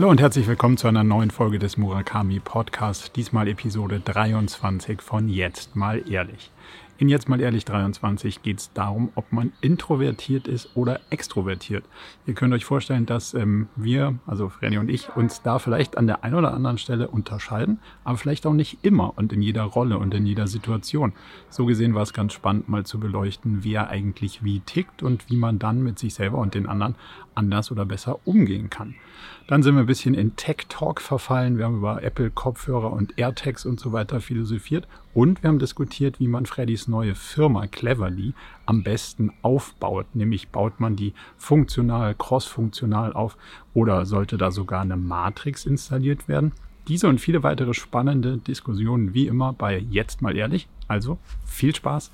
Hallo und herzlich willkommen zu einer neuen Folge des Murakami Podcast. Diesmal Episode 23 von Jetzt mal ehrlich. In Jetzt mal ehrlich 23 geht es darum, ob man introvertiert ist oder extrovertiert. Ihr könnt euch vorstellen, dass ähm, wir, also Frenny und ich, uns da vielleicht an der einen oder anderen Stelle unterscheiden, aber vielleicht auch nicht immer und in jeder Rolle und in jeder Situation. So gesehen war es ganz spannend, mal zu beleuchten, wer eigentlich wie tickt und wie man dann mit sich selber und den anderen anders oder besser umgehen kann. Dann sind wir ein bisschen in Tech Talk verfallen. Wir haben über Apple Kopfhörer und AirTags und so weiter philosophiert. Und wir haben diskutiert, wie man Freddys neue Firma Cleverly am besten aufbaut. Nämlich baut man die funktional, cross-funktional auf oder sollte da sogar eine Matrix installiert werden? Diese und viele weitere spannende Diskussionen wie immer bei Jetzt mal ehrlich. Also viel Spaß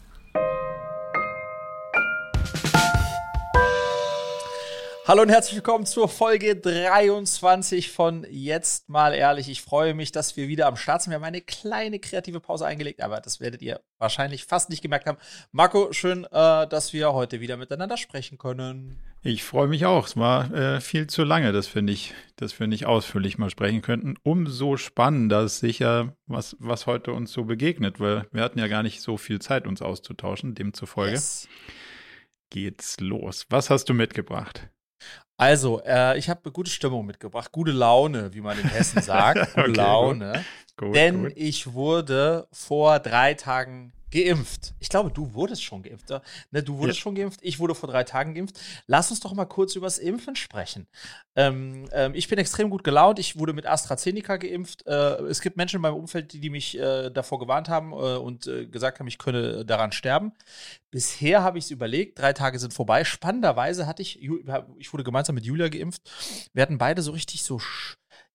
Hallo und herzlich willkommen zur Folge 23 von Jetzt mal ehrlich. Ich freue mich, dass wir wieder am Start sind. Wir haben eine kleine kreative Pause eingelegt, aber das werdet ihr wahrscheinlich fast nicht gemerkt haben. Marco, schön, äh, dass wir heute wieder miteinander sprechen können. Ich freue mich auch. Es war äh, viel zu lange, dass wir, nicht, dass wir nicht ausführlich mal sprechen könnten. Umso spannender ist sicher, was, was heute uns so begegnet, weil wir hatten ja gar nicht so viel Zeit, uns auszutauschen. Demzufolge yes. geht's los. Was hast du mitgebracht? Also, äh, ich habe gute Stimmung mitgebracht, gute Laune, wie man in Hessen sagt. Gute okay, Laune. Gut. Gut, denn gut. ich wurde vor drei Tagen geimpft. Ich glaube, du wurdest schon geimpft. Ne, du wurdest ja. schon geimpft, ich wurde vor drei Tagen geimpft. Lass uns doch mal kurz über das Impfen sprechen. Ähm, ähm, ich bin extrem gut gelaunt. Ich wurde mit AstraZeneca geimpft. Äh, es gibt Menschen in meinem Umfeld, die, die mich äh, davor gewarnt haben äh, und äh, gesagt haben, ich könne daran sterben. Bisher habe ich es überlegt. Drei Tage sind vorbei. Spannenderweise hatte ich, ich wurde gemeinsam mit Julia geimpft. Wir hatten beide so richtig so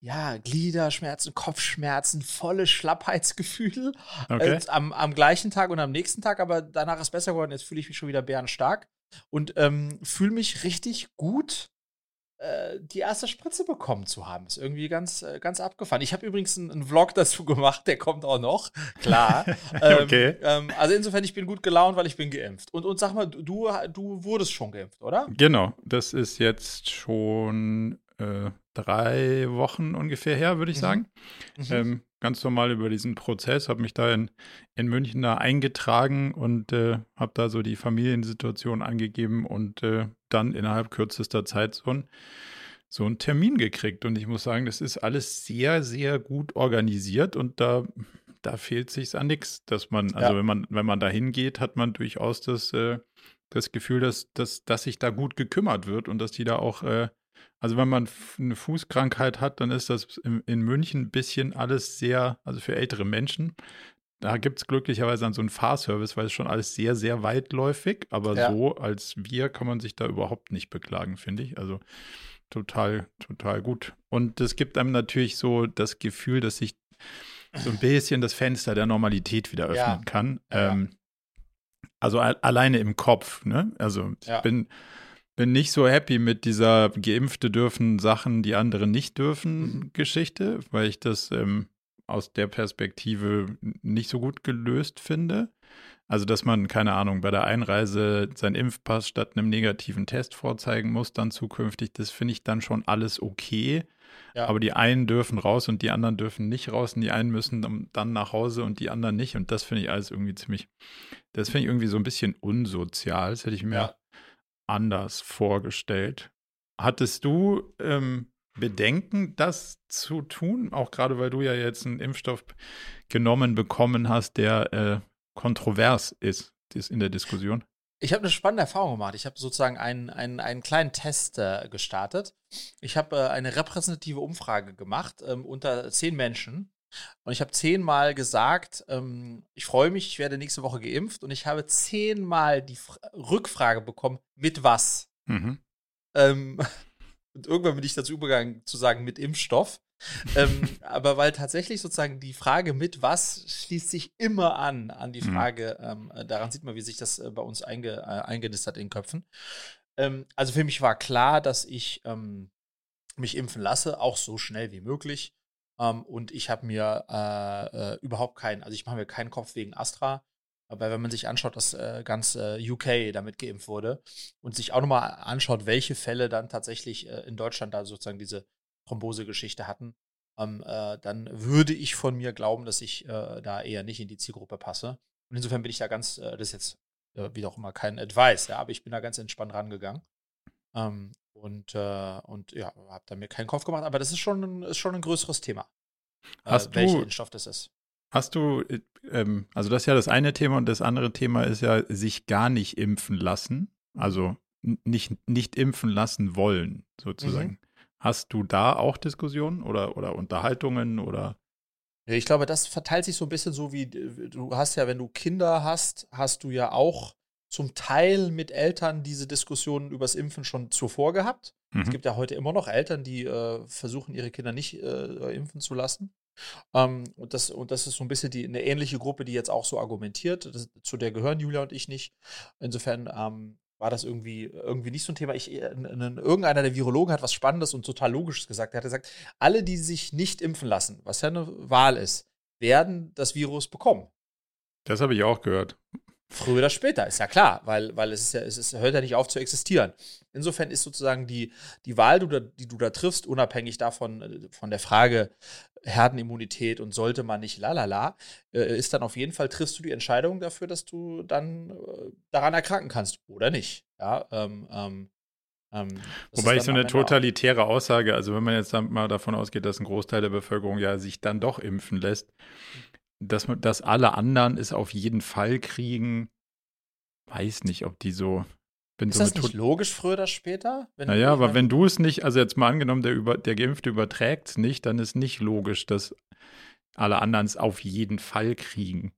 ja, Gliederschmerzen, Kopfschmerzen, volle Schlappheitsgefühl okay. äh, am, am gleichen Tag und am nächsten Tag, aber danach ist besser geworden. Jetzt fühle ich mich schon wieder bärenstark und ähm, fühle mich richtig gut, äh, die erste Spritze bekommen zu haben. Ist irgendwie ganz, äh, ganz abgefahren. Ich habe übrigens einen, einen, Vlog dazu gemacht, der kommt auch noch. Klar. ähm, okay. Ähm, also insofern, ich bin gut gelaunt, weil ich bin geimpft. Und, und sag mal, du, du wurdest schon geimpft, oder? Genau, das ist jetzt schon äh, drei Wochen ungefähr her, würde ich mhm. sagen. Mhm. Ähm, ganz normal über diesen Prozess, habe mich da in, in München da eingetragen und äh, habe da so die Familiensituation angegeben und äh, dann innerhalb kürzester Zeit so ein so einen Termin gekriegt. Und ich muss sagen, das ist alles sehr, sehr gut organisiert und da, da fehlt sich an nichts, dass man, also ja. wenn man, wenn man da hingeht, hat man durchaus das, äh, das Gefühl, dass, dass, dass sich da gut gekümmert wird und dass die da auch äh, also wenn man eine Fußkrankheit hat, dann ist das in München ein bisschen alles sehr, also für ältere Menschen. Da gibt es glücklicherweise dann so einen Fahrservice, weil es schon alles sehr, sehr weitläufig. Aber ja. so als wir kann man sich da überhaupt nicht beklagen, finde ich. Also total, total gut. Und es gibt einem natürlich so das Gefühl, dass sich so ein bisschen das Fenster der Normalität wieder öffnen ja. kann. Ja. Ähm, also alleine im Kopf, ne? Also ich bin bin nicht so happy mit dieser Geimpfte dürfen Sachen, die andere nicht dürfen mhm. Geschichte, weil ich das ähm, aus der Perspektive nicht so gut gelöst finde. Also, dass man, keine Ahnung, bei der Einreise seinen Impfpass statt einem negativen Test vorzeigen muss, dann zukünftig, das finde ich dann schon alles okay. Ja. Aber die einen dürfen raus und die anderen dürfen nicht raus und die einen müssen dann nach Hause und die anderen nicht. Und das finde ich alles irgendwie ziemlich, das finde ich irgendwie so ein bisschen unsozial. Das hätte ich mir ja anders vorgestellt. Hattest du ähm, Bedenken, das zu tun? Auch gerade weil du ja jetzt einen Impfstoff genommen bekommen hast, der äh, kontrovers ist, ist in der Diskussion. Ich habe eine spannende Erfahrung gemacht. Ich habe sozusagen einen, einen, einen kleinen Test äh, gestartet. Ich habe äh, eine repräsentative Umfrage gemacht ähm, unter zehn Menschen und ich habe zehnmal gesagt, ähm, ich freue mich, ich werde nächste Woche geimpft. Und ich habe zehnmal die F Rückfrage bekommen, mit was? Mhm. Ähm, und irgendwann bin ich dazu übergegangen zu sagen, mit Impfstoff. ähm, aber weil tatsächlich sozusagen die Frage mit was schließt sich immer an, an die mhm. Frage, mhm. daran sieht man, wie sich das äh, bei uns einge, äh, eingenistet in den Köpfen. Ähm, also für mich war klar, dass ich ähm, mich impfen lasse, auch so schnell wie möglich. Ähm, und ich habe mir äh, äh, überhaupt keinen, also ich mache mir keinen Kopf wegen Astra. Aber wenn man sich anschaut, dass äh, ganz äh, UK damit geimpft wurde und sich auch nochmal anschaut, welche Fälle dann tatsächlich äh, in Deutschland da sozusagen diese Thrombosegeschichte hatten, ähm, äh, dann würde ich von mir glauben, dass ich äh, da eher nicht in die Zielgruppe passe. Und insofern bin ich da ganz, äh, das ist jetzt äh, wie auch immer kein Advice, ja, aber ich bin da ganz entspannt rangegangen. Ähm, und, äh, und ja, habe da mir keinen Kopf gemacht, aber das ist schon ein, ist schon ein größeres Thema. Äh, Hast welcher Impfstoff das ist. Hast du, ähm, also das ist ja das eine Thema und das andere Thema ist ja, sich gar nicht impfen lassen. Also nicht, nicht impfen lassen wollen, sozusagen. Mhm. Hast du da auch Diskussionen oder, oder Unterhaltungen oder? Ich glaube, das verteilt sich so ein bisschen so wie, du hast ja, wenn du Kinder hast, hast du ja auch zum Teil mit Eltern diese Diskussionen übers Impfen schon zuvor gehabt. Mhm. Es gibt ja heute immer noch Eltern, die äh, versuchen, ihre Kinder nicht äh, impfen zu lassen. Ähm, und, das, und das ist so ein bisschen die, eine ähnliche Gruppe, die jetzt auch so argumentiert. Das, zu der gehören Julia und ich nicht. Insofern ähm, war das irgendwie, irgendwie nicht so ein Thema. Ich, äh, irgendeiner der Virologen hat was Spannendes und total Logisches gesagt. Er hat gesagt, alle, die sich nicht impfen lassen, was ja eine Wahl ist, werden das Virus bekommen. Das habe ich auch gehört. Früher oder später, ist ja klar, weil, weil es, ist ja, es ist, hört ja nicht auf zu existieren. Insofern ist sozusagen die, die Wahl, die du, da, die du da triffst, unabhängig davon, äh, von der Frage Herdenimmunität und sollte man nicht lalala, äh, ist dann auf jeden Fall, triffst du die Entscheidung dafür, dass du dann äh, daran erkranken kannst oder nicht. Ja, ähm, ähm, ähm, Wobei ich so eine totalitäre Aussage, also wenn man jetzt mal davon ausgeht, dass ein Großteil der Bevölkerung ja sich dann doch impfen lässt, dass, dass alle anderen es auf jeden Fall kriegen, weiß nicht, ob die so. ist so das nicht logisch früher oder später? naja, aber wenn du es nicht, also jetzt mal angenommen, der, über, der Geimpfte überträgt es nicht, dann ist nicht logisch, dass alle anderen es auf jeden Fall kriegen.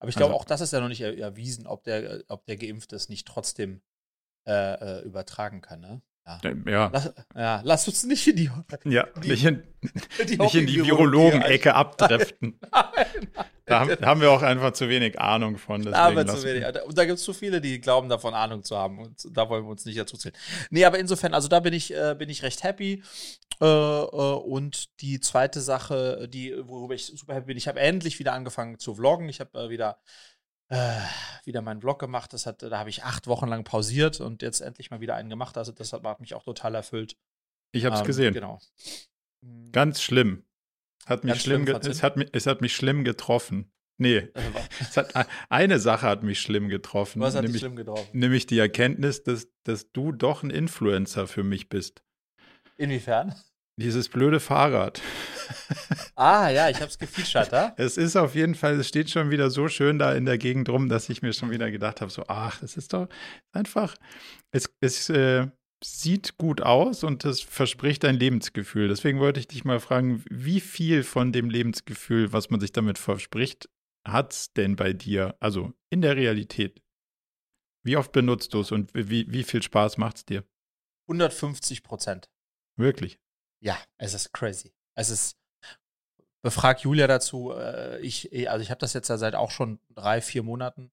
Aber ich glaube, also, auch das ist ja noch nicht erwiesen, ob der, ob der Geimpfte es nicht trotzdem äh, äh übertragen kann. Ne? Ja. ja. Lass, ja. Lass uns nicht in die, ja, die, nicht in die, nicht in die Virologen-Ecke abdriften. nein, Da haben, haben, wir auch einfach zu wenig Ahnung von. Da haben wir zu wenig. Und da gibt es zu viele, die glauben, davon Ahnung zu haben. Und da wollen wir uns nicht dazu zählen. Nee, aber insofern, also da bin ich, äh, bin ich recht happy. Äh, äh, und die zweite Sache, die, worüber ich super happy bin, ich habe endlich wieder angefangen zu vloggen. Ich habe äh, wieder äh, wieder meinen Vlog gemacht. Das hat, da habe ich acht Wochen lang pausiert und jetzt endlich mal wieder einen gemacht. Also das hat, hat mich auch total erfüllt. Ich habe es ähm, gesehen. Genau. Mhm. Ganz schlimm. Hat mich schlimm, schlimm es, hat mich, es hat mich schlimm getroffen. Nee, es hat, eine Sache hat mich schlimm getroffen. Was hat nämlich, dich schlimm getroffen? Nämlich die Erkenntnis, dass, dass du doch ein Influencer für mich bist. Inwiefern? Dieses blöde Fahrrad. Ah, ja, ich habe es gefeatured, ja? Es ist auf jeden Fall, es steht schon wieder so schön da in der Gegend rum, dass ich mir schon wieder gedacht habe, so, ach, das ist doch einfach, es, es äh, sieht gut aus und es verspricht ein Lebensgefühl. Deswegen wollte ich dich mal fragen, wie viel von dem Lebensgefühl, was man sich damit verspricht, hat es denn bei dir, also in der Realität? Wie oft benutzt du es und wie, wie viel Spaß macht es dir? 150 Prozent. Wirklich? Ja, es ist crazy. Es ist, befrag Julia dazu. Äh, ich, eh, also ich habe das jetzt ja seit auch schon drei, vier Monaten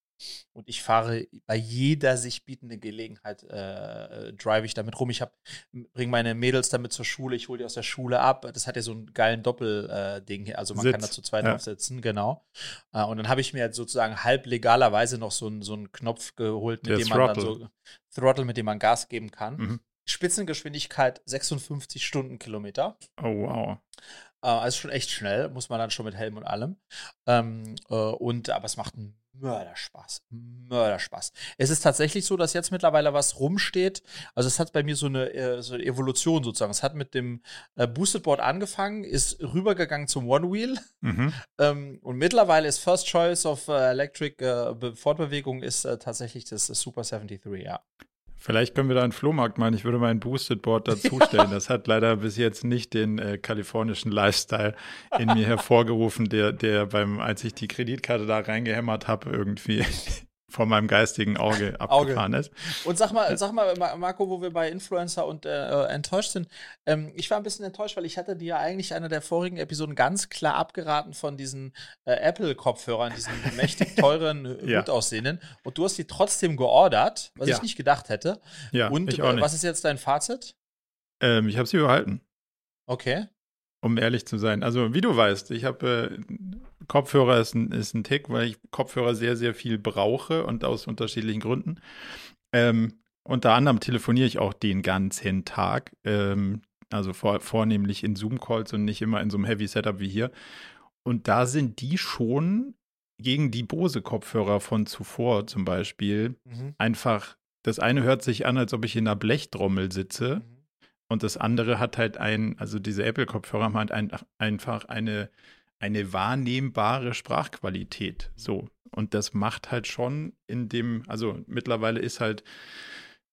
und ich fahre bei jeder sich bietenden Gelegenheit, äh, drive ich damit rum. Ich bringe meine Mädels damit zur Schule, ich hole die aus der Schule ab. Das hat ja so einen geilen Doppelding, äh, also man Sitz. kann da zu zweit ja. aufsetzen, genau. Äh, und dann habe ich mir jetzt sozusagen halb legalerweise noch so, so einen Knopf geholt, mit Der dem man dann so Throttle, mit dem man Gas geben kann. Mhm. Spitzengeschwindigkeit 56 Stundenkilometer. Oh, wow. Äh, also schon echt schnell, muss man dann schon mit Helm und allem. Ähm, äh, und, aber es macht einen Mörderspaß. Mörderspaß. Es ist tatsächlich so, dass jetzt mittlerweile was rumsteht. Also es hat bei mir so eine, äh, so eine Evolution sozusagen. Es hat mit dem äh, Boosted Board angefangen, ist rübergegangen zum One Wheel. Mhm. Ähm, und mittlerweile ist First Choice of Electric uh, Fortbewegung ist tatsächlich das Super 73, ja. Vielleicht können wir da einen Flohmarkt machen. Ich würde mal ein Boosted Board dazustellen. Das hat leider bis jetzt nicht den äh, kalifornischen Lifestyle in mir hervorgerufen, der, der beim, als ich die Kreditkarte da reingehämmert habe, irgendwie vor meinem geistigen Auge abgefahren Auge. ist. Und sag mal, sag mal, Marco, wo wir bei Influencer und äh, enttäuscht sind. Ähm, ich war ein bisschen enttäuscht, weil ich hatte dir ja eigentlich einer der vorigen Episoden ganz klar abgeraten von diesen äh, Apple-Kopfhörern, diesen mächtig teuren, ja. gut aussehenden. Und du hast die trotzdem geordert, was ja. ich nicht gedacht hätte. Ja, und ich auch nicht. was ist jetzt dein Fazit? Ähm, ich habe sie behalten. Okay. Um ehrlich zu sein. Also, wie du weißt, ich habe äh, Kopfhörer ist ein, ist ein Tick, weil ich Kopfhörer sehr, sehr viel brauche und aus unterschiedlichen Gründen. Ähm, unter anderem telefoniere ich auch den ganzen Tag. Ähm, Also vor, vornehmlich in Zoom-Calls und nicht immer in so einem Heavy-Setup wie hier. Und da sind die schon gegen die Bose-Kopfhörer von zuvor zum Beispiel mhm. einfach, das eine hört sich an, als ob ich in einer Blechtrommel sitze. Mhm. Und das andere hat halt ein, also diese Apple-Kopfhörer haben halt ein, einfach eine, eine wahrnehmbare Sprachqualität. So. Und das macht halt schon in dem, also mittlerweile ist halt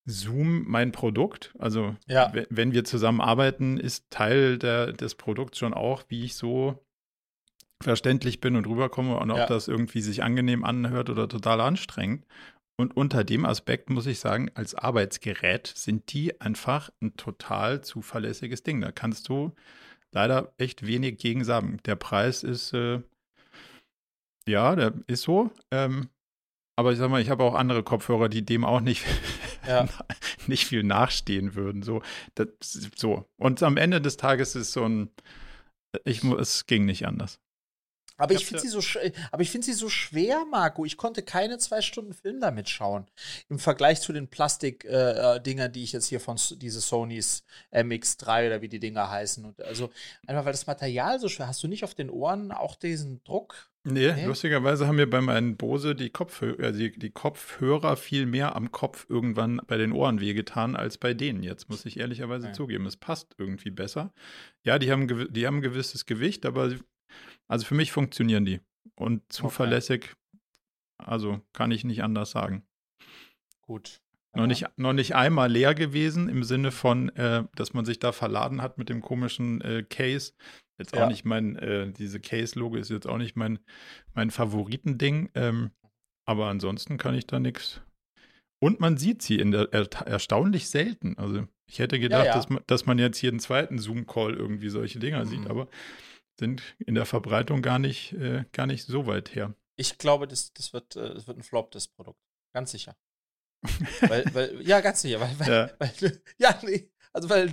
Zoom mein Produkt. Also ja. wenn wir zusammen arbeiten, ist Teil der, des Produkts schon auch, wie ich so verständlich bin und rüberkomme und ob ja. das irgendwie sich angenehm anhört oder total anstrengend. Und unter dem Aspekt muss ich sagen, als Arbeitsgerät sind die einfach ein total zuverlässiges Ding. Da kannst du leider echt wenig gegen sagen. Der Preis ist, äh, ja, der ist so. Ähm, aber ich sag mal, ich habe auch andere Kopfhörer, die dem auch nicht, ja. nicht viel nachstehen würden. So, das, so. Und am Ende des Tages ist so ein, ich, es ging nicht anders. Aber ich, finde sie, so, aber ich find sie so schwer, Marco. Ich konnte keine zwei Stunden Film damit schauen. Im Vergleich zu den Plastik-Dingern, äh, äh die ich jetzt hier von diese Sonys MX3 oder wie die Dinger heißen. Und also einfach weil das Material so schwer. Hast du nicht auf den Ohren auch diesen Druck? Nee, nee? lustigerweise haben mir bei meinen Bose die, Kopfhörer, äh, die, die Kopfhörer viel mehr am Kopf irgendwann bei den Ohren wehgetan als bei denen jetzt, muss ich ehrlicherweise okay. zugeben. Es passt irgendwie besser. Ja, die haben, die haben ein gewisses Gewicht, aber also für mich funktionieren die. Und zuverlässig, okay. also kann ich nicht anders sagen. Gut. Noch nicht, noch nicht einmal leer gewesen, im Sinne von, äh, dass man sich da verladen hat mit dem komischen äh, Case. Jetzt auch ja. nicht mein, äh, diese Case-Logo ist jetzt auch nicht mein, mein Favoritending. Ähm, aber ansonsten kann ich da nichts. Und man sieht sie in der, er, erstaunlich selten. Also ich hätte gedacht, ja. Dass, man, dass man jetzt jeden zweiten Zoom-Call irgendwie solche Dinger mhm. sieht, aber sind in der Verbreitung gar nicht, äh, gar nicht so weit her. Ich glaube, das, das, wird, äh, das wird ein Flop, das Produkt. Ganz sicher. weil, weil, ja, ganz sicher. Weil, weil, ja. Weil, ja, nee. Also, weil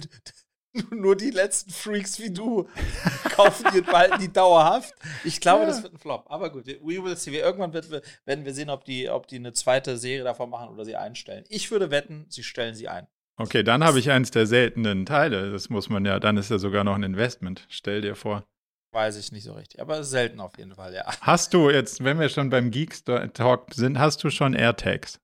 nur die letzten Freaks wie du kaufen die und behalten die dauerhaft. Ich glaube, ja. das wird ein Flop. Aber gut, we will see. Irgendwann wird, werden wir sehen, ob die, ob die eine zweite Serie davon machen oder sie einstellen. Ich würde wetten, sie stellen sie ein. Okay, dann habe ich eins der seltenen Teile. Das muss man ja, dann ist ja sogar noch ein Investment. Stell dir vor. Weiß ich nicht so richtig, aber selten auf jeden Fall, ja. Hast du jetzt, wenn wir schon beim Geeks Talk sind, hast du schon AirTags?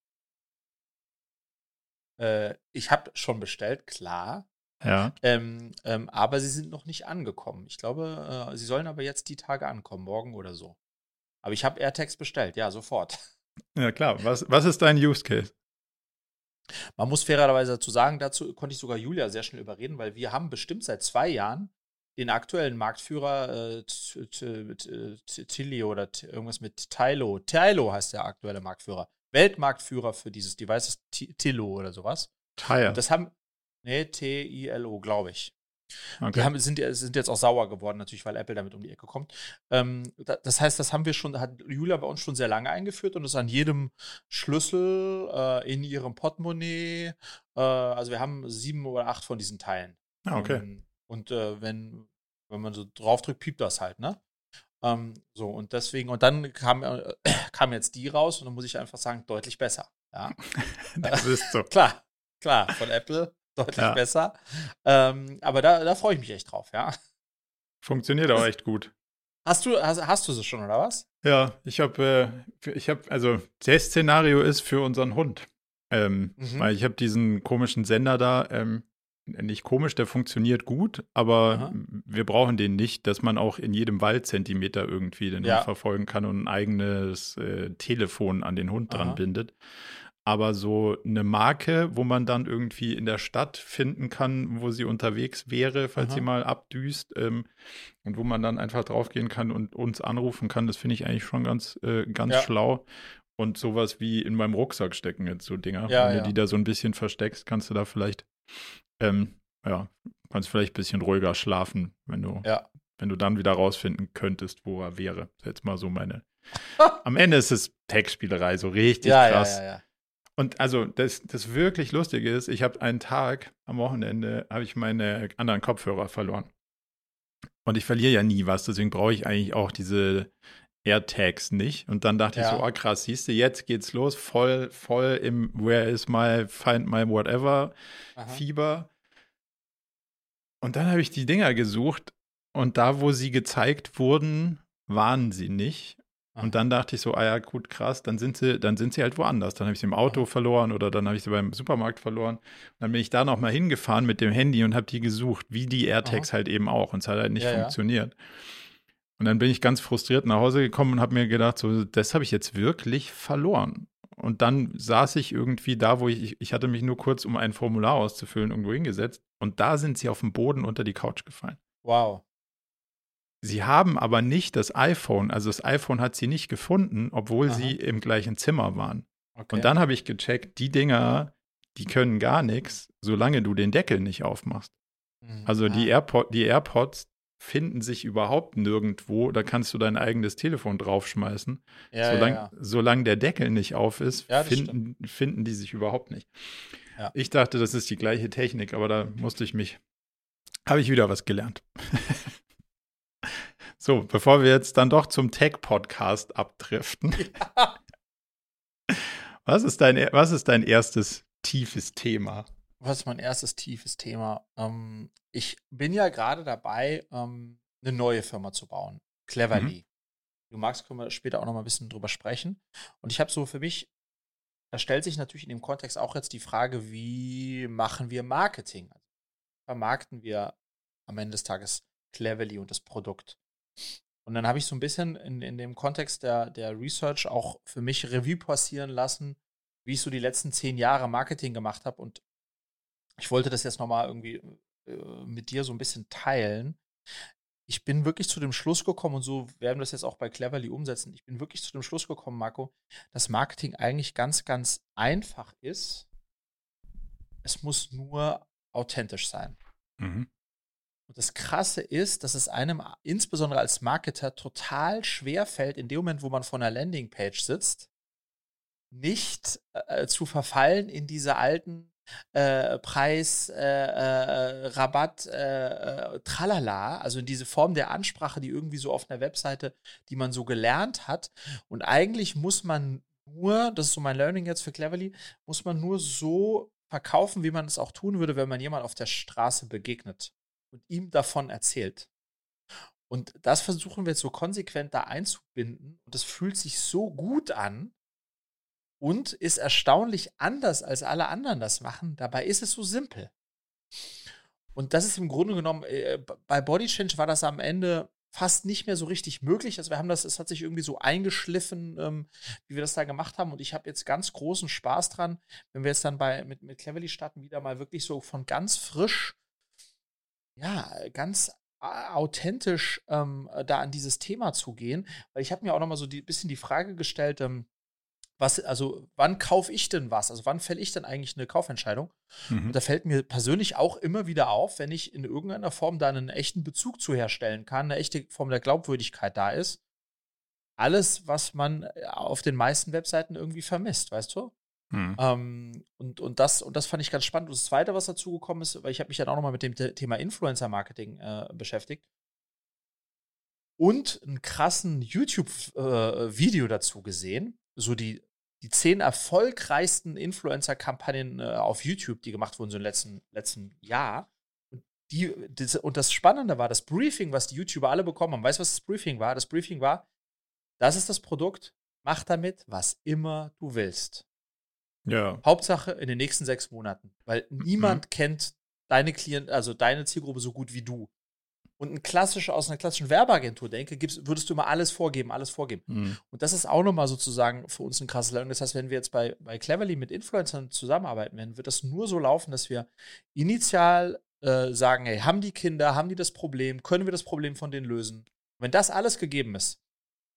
Äh, ich habe schon bestellt, klar. Ja. Ähm, ähm, aber sie sind noch nicht angekommen. Ich glaube, äh, sie sollen aber jetzt die Tage ankommen, morgen oder so. Aber ich habe AirTags bestellt, ja, sofort. Ja, klar. Was, was ist dein Use Case? Man muss fairerweise dazu sagen, dazu konnte ich sogar Julia sehr schnell überreden, weil wir haben bestimmt seit zwei Jahren den aktuellen Marktführer äh, Tilly oder irgendwas mit Tylo. Tylo heißt der aktuelle Marktführer. Weltmarktführer für dieses Device ist Tillo oder sowas. Tile. das haben, nee, T-I-L-O, glaube ich. Okay. Die haben, sind, sind, jetzt auch sauer geworden, natürlich, weil Apple damit um die Ecke kommt. Ähm, das heißt, das haben wir schon, hat Julia bei uns schon sehr lange eingeführt und ist an jedem Schlüssel äh, in ihrem Portemonnaie. Äh, also wir haben sieben oder acht von diesen Teilen. Ah, okay. Ähm, und äh, wenn, wenn man so draufdrückt, piept das halt, ne? Ähm, so, und deswegen, und dann kam, äh, kam jetzt die raus und dann muss ich einfach sagen, deutlich besser. Ja. das ist so. klar, klar, von Apple deutlich ja. besser. Ähm, aber da, da freue ich mich echt drauf, ja. Funktioniert auch echt gut. Hast du, hast, hast du sie schon, oder was? Ja, ich habe, äh, ich habe, also das Szenario ist für unseren Hund. Ähm, mhm. Weil ich habe diesen komischen Sender da, ähm, nicht komisch, der funktioniert gut, aber Aha. wir brauchen den nicht, dass man auch in jedem Waldzentimeter irgendwie den ja. Hund verfolgen kann und ein eigenes äh, Telefon an den Hund dran Aha. bindet. Aber so eine Marke, wo man dann irgendwie in der Stadt finden kann, wo sie unterwegs wäre, falls Aha. sie mal abdüst, ähm, und wo man dann einfach draufgehen kann und uns anrufen kann, das finde ich eigentlich schon ganz, äh, ganz ja. schlau. Und sowas wie in meinem Rucksack stecken jetzt so Dinger. Ja, Wenn du ja. die da so ein bisschen versteckst, kannst du da vielleicht ähm, ja, kannst vielleicht ein bisschen ruhiger schlafen, wenn du, ja. wenn du dann wieder rausfinden könntest, wo er wäre. Jetzt mal so meine. Am Ende ist es Textspielerei, so richtig ja, krass. Ja. Und also das, das wirklich Lustige ist, ich habe einen Tag am Wochenende, habe ich meine anderen Kopfhörer verloren. Und ich verliere ja nie was, deswegen brauche ich eigentlich auch diese AirTags nicht. Und dann dachte ja. ich so, oh krass, siehst du, jetzt geht's los, voll, voll im Where is my, find my whatever Aha. Fieber. Und dann habe ich die Dinger gesucht und da, wo sie gezeigt wurden, waren sie nicht. Und dann dachte ich so, ah ja, gut, krass, dann sind sie, dann sind sie halt woanders. Dann habe ich sie im Auto verloren oder dann habe ich sie beim Supermarkt verloren. Und dann bin ich da nochmal hingefahren mit dem Handy und habe die gesucht, wie die AirTags halt eben auch. Und es hat halt nicht ja, funktioniert. Ja. Und dann bin ich ganz frustriert nach Hause gekommen und habe mir gedacht, so, das habe ich jetzt wirklich verloren. Und dann saß ich irgendwie da, wo ich, ich hatte mich nur kurz, um ein Formular auszufüllen, irgendwo hingesetzt. Und da sind sie auf dem Boden unter die Couch gefallen. Wow. Sie haben aber nicht das iPhone, also das iPhone hat sie nicht gefunden, obwohl Aha. sie im gleichen Zimmer waren. Okay. Und dann habe ich gecheckt, die Dinger, die können gar nichts, solange du den Deckel nicht aufmachst. Mhm. Also die, ah. Airpod, die AirPods finden sich überhaupt nirgendwo. Da kannst du dein eigenes Telefon draufschmeißen. Ja, solange, ja, ja. solange der Deckel nicht auf ist, finden, finden die sich überhaupt nicht. Ich dachte, das ist die gleiche Technik, aber da musste ich mich, habe ich wieder was gelernt. So, bevor wir jetzt dann doch zum Tech-Podcast abdriften. Ja. Was, ist dein, was ist dein erstes tiefes Thema? Was ist mein erstes tiefes Thema? Ähm, ich bin ja gerade dabei, ähm, eine neue Firma zu bauen. Cleverly. Mhm. Du magst, können wir später auch noch mal ein bisschen drüber sprechen. Und ich habe so für mich, da stellt sich natürlich in dem Kontext auch jetzt die Frage, wie machen wir Marketing? Also, vermarkten wir am Ende des Tages Cleverly und das Produkt? Und dann habe ich so ein bisschen in, in dem Kontext der, der Research auch für mich Revue passieren lassen, wie ich so die letzten zehn Jahre Marketing gemacht habe. Und ich wollte das jetzt nochmal irgendwie äh, mit dir so ein bisschen teilen. Ich bin wirklich zu dem Schluss gekommen, und so werden wir das jetzt auch bei Cleverly umsetzen. Ich bin wirklich zu dem Schluss gekommen, Marco, dass Marketing eigentlich ganz, ganz einfach ist. Es muss nur authentisch sein. Mhm. Und das Krasse ist, dass es einem insbesondere als Marketer total schwer fällt, in dem Moment, wo man vor einer Landingpage sitzt, nicht äh, zu verfallen in diese alten äh, Preis, äh, äh Rabatt, äh, äh, Tralala, also in diese Form der Ansprache, die irgendwie so auf einer Webseite, die man so gelernt hat. Und eigentlich muss man nur, das ist so mein Learning jetzt für Cleverly, muss man nur so verkaufen, wie man es auch tun würde, wenn man jemand auf der Straße begegnet und ihm davon erzählt. Und das versuchen wir jetzt so konsequent da einzubinden. Und das fühlt sich so gut an und ist erstaunlich anders, als alle anderen das machen. Dabei ist es so simpel. Und das ist im Grunde genommen, äh, bei Body Change war das am Ende fast nicht mehr so richtig möglich. Also wir haben das, es hat sich irgendwie so eingeschliffen, ähm, wie wir das da gemacht haben. Und ich habe jetzt ganz großen Spaß dran, wenn wir jetzt dann bei mit, mit Cleverly starten, wieder mal wirklich so von ganz frisch ja, ganz authentisch ähm, da an dieses Thema zu gehen, weil ich habe mir auch noch mal so ein bisschen die Frage gestellt, ähm, was, also wann kaufe ich denn was? Also wann fälle ich denn eigentlich eine Kaufentscheidung? Mhm. Und da fällt mir persönlich auch immer wieder auf, wenn ich in irgendeiner Form da einen echten Bezug zu herstellen kann, eine echte Form der Glaubwürdigkeit da ist. Alles, was man äh, auf den meisten Webseiten irgendwie vermisst, weißt du? Mhm. Ähm, und, und, das, und das fand ich ganz spannend. Und das Zweite, was dazu gekommen ist, weil ich habe mich dann auch nochmal mit dem Thema Influencer-Marketing äh, beschäftigt und einen krassen YouTube-Video äh, dazu gesehen. So die, die zehn erfolgreichsten Influencer-Kampagnen äh, auf YouTube, die gemacht wurden so im letzten, letzten Jahr. Und, die, das, und das Spannende war, das Briefing, was die YouTuber alle bekommen haben. Weißt du, was das Briefing war? Das Briefing war, das ist das Produkt, mach damit, was immer du willst. Ja. Hauptsache in den nächsten sechs Monaten. Weil niemand mhm. kennt deine Klient, also deine Zielgruppe so gut wie du. Und ein klassischer, aus einer klassischen Werbeagentur denke, gibst, würdest du immer alles vorgeben, alles vorgeben. Mhm. Und das ist auch nochmal sozusagen für uns ein krasses Learning. Das heißt, wenn wir jetzt bei, bei Cleverly mit Influencern zusammenarbeiten werden, wird das nur so laufen, dass wir initial äh, sagen, hey, haben die Kinder, haben die das Problem, können wir das Problem von denen lösen? Wenn das alles gegeben ist,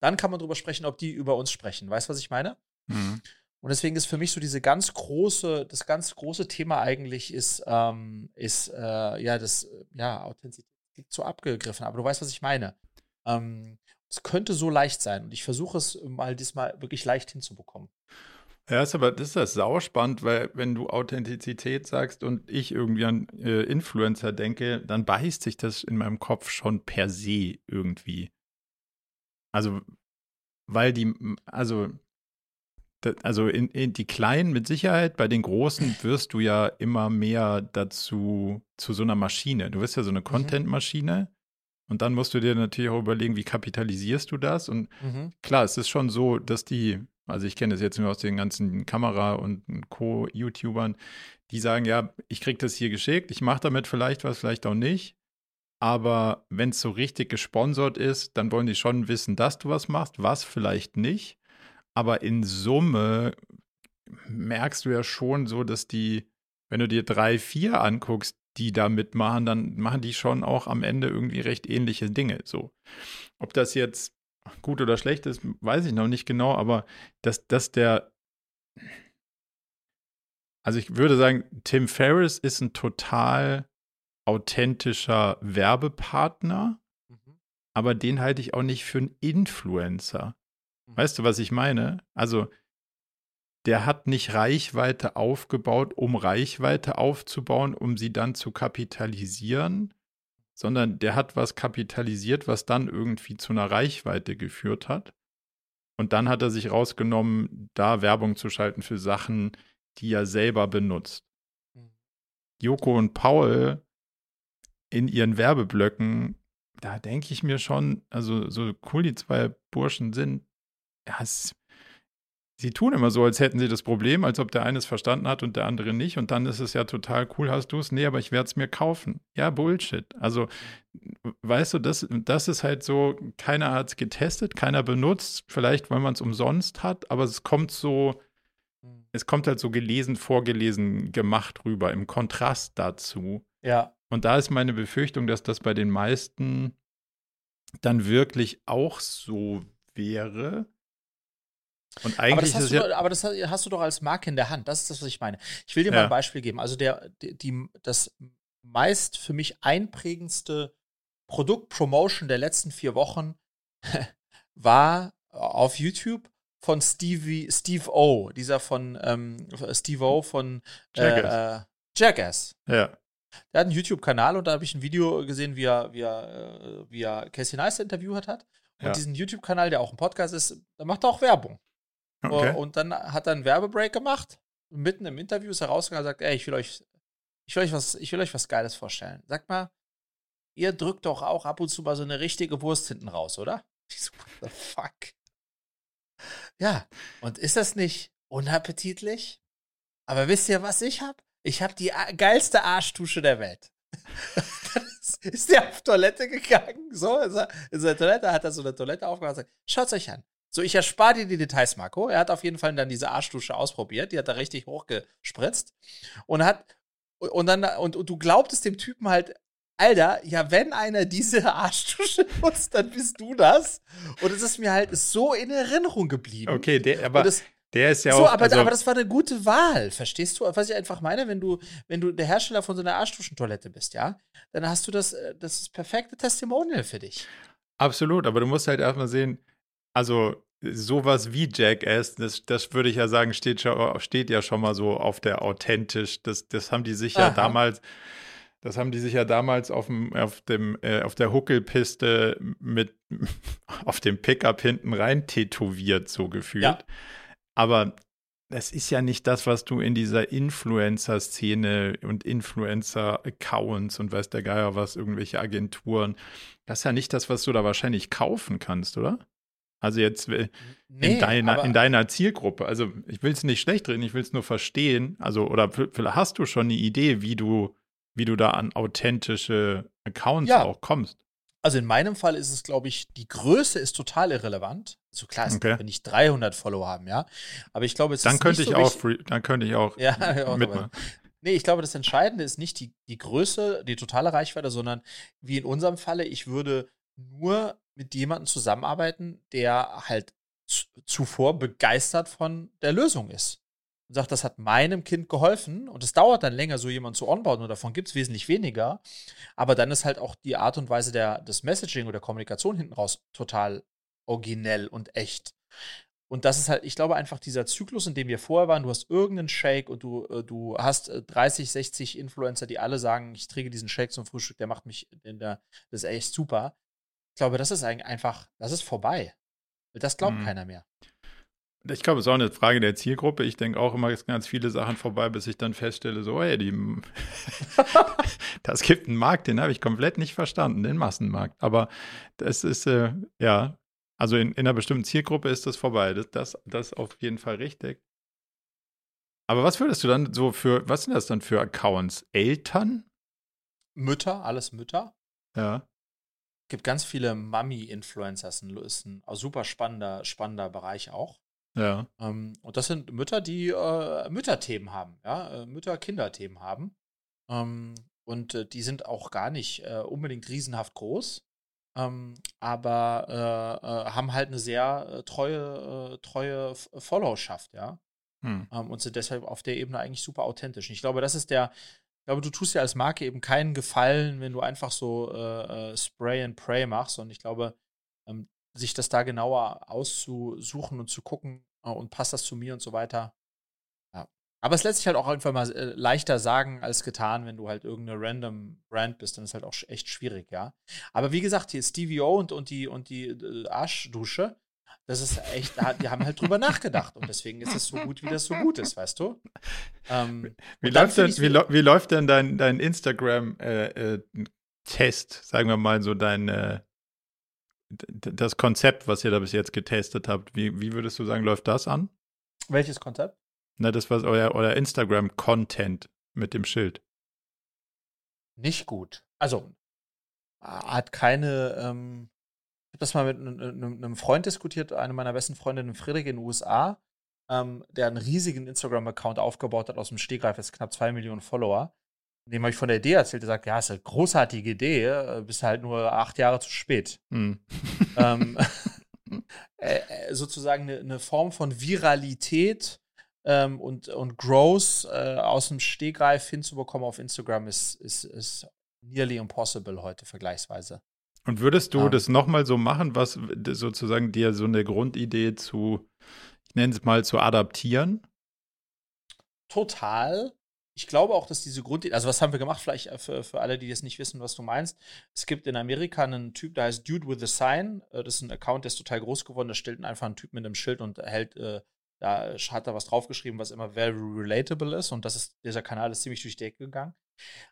dann kann man darüber sprechen, ob die über uns sprechen. Weißt du, was ich meine? Mhm. Und deswegen ist für mich so diese ganz große, das ganz große Thema eigentlich ist, ähm, ist äh, ja das, ja, Authentizität so abgegriffen, aber du weißt, was ich meine. Ähm, es könnte so leicht sein und ich versuche es mal diesmal wirklich leicht hinzubekommen. Ja, ist aber das ist das sauspannend, weil wenn du Authentizität sagst und ich irgendwie an äh, Influencer denke, dann beißt sich das in meinem Kopf schon per se irgendwie. Also, weil die, also also in, in, die Kleinen mit Sicherheit, bei den Großen wirst du ja immer mehr dazu, zu so einer Maschine. Du wirst ja so eine mhm. Content-Maschine und dann musst du dir natürlich auch überlegen, wie kapitalisierst du das? Und mhm. klar, es ist schon so, dass die, also ich kenne das jetzt nur aus den ganzen Kamera- und Co-YouTubern, die sagen, ja, ich krieg das hier geschickt, ich mache damit vielleicht was, vielleicht auch nicht. Aber wenn es so richtig gesponsert ist, dann wollen die schon wissen, dass du was machst, was vielleicht nicht. Aber in Summe merkst du ja schon so, dass die, wenn du dir drei, vier anguckst, die da mitmachen, dann machen die schon auch am Ende irgendwie recht ähnliche Dinge. So. Ob das jetzt gut oder schlecht ist, weiß ich noch nicht genau, aber dass, dass der. Also ich würde sagen, Tim Ferriss ist ein total authentischer Werbepartner, mhm. aber den halte ich auch nicht für einen Influencer. Weißt du, was ich meine? Also, der hat nicht Reichweite aufgebaut, um Reichweite aufzubauen, um sie dann zu kapitalisieren, sondern der hat was kapitalisiert, was dann irgendwie zu einer Reichweite geführt hat. Und dann hat er sich rausgenommen, da Werbung zu schalten für Sachen, die er selber benutzt. Mhm. Joko und Paul in ihren Werbeblöcken, da denke ich mir schon, also so cool die zwei Burschen sind, ja, es, sie tun immer so, als hätten sie das Problem, als ob der eine es verstanden hat und der andere nicht. Und dann ist es ja total cool, hast du es? Nee, aber ich werde es mir kaufen. Ja, Bullshit. Also, weißt du, das, das ist halt so, keiner hat es getestet, keiner benutzt, vielleicht weil man es umsonst hat, aber es kommt so, hm. es kommt halt so gelesen, vorgelesen, gemacht rüber, im Kontrast dazu. Ja. Und da ist meine Befürchtung, dass das bei den meisten dann wirklich auch so wäre. Und eigentlich aber das, hast du, ja aber das hast du doch als Marke in der Hand. Das ist das, was ich meine. Ich will dir mal ein Beispiel geben. Also der, die, das meist für mich einprägendste Produktpromotion der letzten vier Wochen war auf YouTube von Stevie, Steve O, dieser von ähm, Steve O von äh, Jackass. Äh, Jackass. Ja. Der hat einen YouTube-Kanal und da habe ich ein Video gesehen, wie er, wie er, äh, wie er Casey Neistat interviewt hat. Und ja. diesen YouTube-Kanal, der auch ein Podcast ist, da macht er auch Werbung. Okay. Und dann hat er einen Werbebreak gemacht. Mitten im Interview ist er rausgegangen und sagt, ey, ich will euch, ich will euch was, ich will euch was Geiles vorstellen. Sagt mal, ihr drückt doch auch ab und zu mal so eine richtige Wurst hinten raus, oder? Ich so, what the fuck? Ja, und ist das nicht unappetitlich? Aber wisst ihr, was ich hab? Ich hab die geilste Arschtusche der Welt. ist der auf Toilette gegangen, so, in seiner Toilette, hat er so eine Toilette aufgemacht und sagt, schaut's euch an. So, ich erspare dir die Details, Marco. Er hat auf jeden Fall dann diese Arschdusche ausprobiert. Die hat er richtig hochgespritzt. Und hat, und dann, und, und du glaubtest dem Typen halt, Alter, ja, wenn einer diese Arschdusche nutzt, dann bist du das. Und es ist mir halt so in Erinnerung geblieben. Okay, der, aber das, der ist ja so, auch. Aber, also, aber das war eine gute Wahl, verstehst du? Was ich einfach meine, wenn du, wenn du der Hersteller von so einer Arschduschentoilette bist, ja, dann hast du das, äh, das ist perfekte Testimonial für dich. Absolut, aber du musst halt erstmal sehen, also sowas wie Jackass, das, das würde ich ja sagen, steht, schon, steht ja schon mal so auf der authentisch. Das, das haben die sich ja damals, das haben die sich ja damals auf dem, auf dem, äh, auf der Huckelpiste mit auf dem Pickup hinten rein tätowiert, so gefühlt. Ja. Aber das ist ja nicht das, was du in dieser Influencer-Szene und Influencer-Accounts und weiß der Geier was, irgendwelche Agenturen, das ist ja nicht das, was du da wahrscheinlich kaufen kannst, oder? Also jetzt äh, nee, in, deiner, in deiner Zielgruppe. Also ich will es nicht schlecht reden, ich will es nur verstehen. Also, oder vielleicht hast du schon eine Idee, wie du, wie du da an authentische Accounts ja. auch kommst. Also in meinem Fall ist es, glaube ich, die Größe ist total irrelevant. So also klar, ist okay. wenn ich 300 Follower haben, ja. Aber ich glaube, es dann ist könnte nicht ich so auch free, dann könnte ich auch ja, mitmachen. Nee, ich glaube, das Entscheidende ist nicht die, die Größe, die totale Reichweite, sondern wie in unserem Falle, ich würde nur mit jemandem zusammenarbeiten, der halt zuvor begeistert von der Lösung ist. Und sagt, das hat meinem Kind geholfen und es dauert dann länger, so jemanden zu onboarden und davon gibt es wesentlich weniger. Aber dann ist halt auch die Art und Weise der, des Messaging oder der Kommunikation hinten raus total originell und echt. Und das ist halt, ich glaube einfach dieser Zyklus, in dem wir vorher waren, du hast irgendeinen Shake und du, äh, du hast 30, äh, 60 Influencer, die alle sagen, ich träge diesen Shake zum Frühstück, der macht mich, der, das ist echt super glaube, das ist einfach, das ist vorbei. Das glaubt mhm. keiner mehr. ich glaube, es ist auch eine Frage der Zielgruppe. Ich denke auch immer ganz viele Sachen vorbei, bis ich dann feststelle, so, hey, die, das gibt einen Markt, den habe ich komplett nicht verstanden, den Massenmarkt. Aber das ist, äh, ja, also in, in, einer bestimmten Zielgruppe ist das vorbei. Das, das, das ist auf jeden Fall richtig. Aber was würdest du dann so für, was sind das dann für Accounts? Eltern? Mütter, alles Mütter. Ja gibt ganz viele Mummy-Influencers, ist ein super spannender, spannender Bereich auch. Ja. Ähm, und das sind Mütter, die äh, Mütterthemen haben, ja, äh, Mütter-Kinder-Themen haben. Ähm, und äh, die sind auch gar nicht äh, unbedingt riesenhaft groß, ähm, aber äh, haben halt eine sehr treue, treue Followerschaft, ja. Hm. Ähm, und sind deshalb auf der Ebene eigentlich super authentisch. Und ich glaube, das ist der, glaube, du tust dir als Marke eben keinen Gefallen, wenn du einfach so äh, äh, Spray and Pray machst. Und ich glaube, ähm, sich das da genauer auszusuchen und zu gucken äh, und passt das zu mir und so weiter. Ja. Aber es lässt sich halt auch einfach mal äh, leichter sagen als getan, wenn du halt irgendeine random Brand bist, dann ist halt auch echt schwierig, ja. Aber wie gesagt, hier Stevie O und, und die, und die äh, Arschdusche, das ist echt, die haben halt drüber nachgedacht und deswegen ist es so gut, wie das so gut ist, weißt du? Ähm, wie, läuft denn, wie, wie, läuft denn dein, dein Instagram-Test, äh, äh, sagen wir mal so dein, äh, das Konzept, was ihr da bis jetzt getestet habt, wie, wie würdest du sagen, läuft das an? Welches Konzept? Na, das war euer, euer Instagram-Content mit dem Schild. Nicht gut. Also, hat keine, ähm, habe das mal mit einem Freund diskutiert, eine meiner besten Freundinnen, Friedrich in den USA, ähm, der einen riesigen Instagram-Account aufgebaut hat aus dem Stegreif, jetzt knapp zwei Millionen Follower. Dem habe ich von der Idee erzählt, der sagt, ja, ist eine großartige Idee, äh, bist halt nur acht Jahre zu spät. Hm. Ähm, äh, äh, sozusagen eine, eine, Form von Viralität ähm, und, und Growth äh, aus dem Stegreif hinzubekommen auf Instagram ist, ist, ist nearly impossible heute vergleichsweise. Und würdest du ja. das nochmal so machen, was sozusagen dir so eine Grundidee zu, ich nenne es mal, zu adaptieren? Total. Ich glaube auch, dass diese Grundidee, also was haben wir gemacht, vielleicht für, für alle, die jetzt nicht wissen, was du meinst. Es gibt in Amerika einen Typ, der heißt Dude with a Sign. Äh, das ist ein Account, der ist total groß geworden. Da stellt einfach einen Typ mit einem Schild und hält, äh, da hat er was draufgeschrieben, was immer very relatable ist. Und das ist, dieser Kanal ist ziemlich durch die Decke gegangen.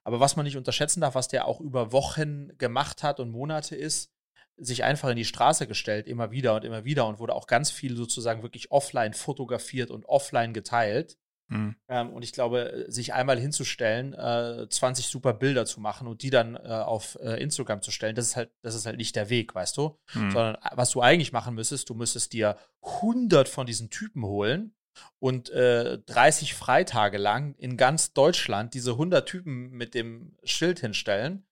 Aber was man nicht unterschätzen darf, was der auch über Wochen gemacht hat und Monate ist, sich einfach in die Straße gestellt, immer wieder und immer wieder und wurde auch ganz viel sozusagen wirklich offline fotografiert und offline geteilt. Mhm. Ähm, und ich glaube, sich einmal hinzustellen, äh, 20 super Bilder zu machen und die dann äh, auf äh, Instagram zu stellen, das ist halt, das ist halt nicht der Weg, weißt du? Mhm. Sondern äh, was du eigentlich machen müsstest, du müsstest dir 100 von diesen Typen holen und äh, 30 Freitage lang in ganz Deutschland diese 100 Typen mit dem Schild hinstellen.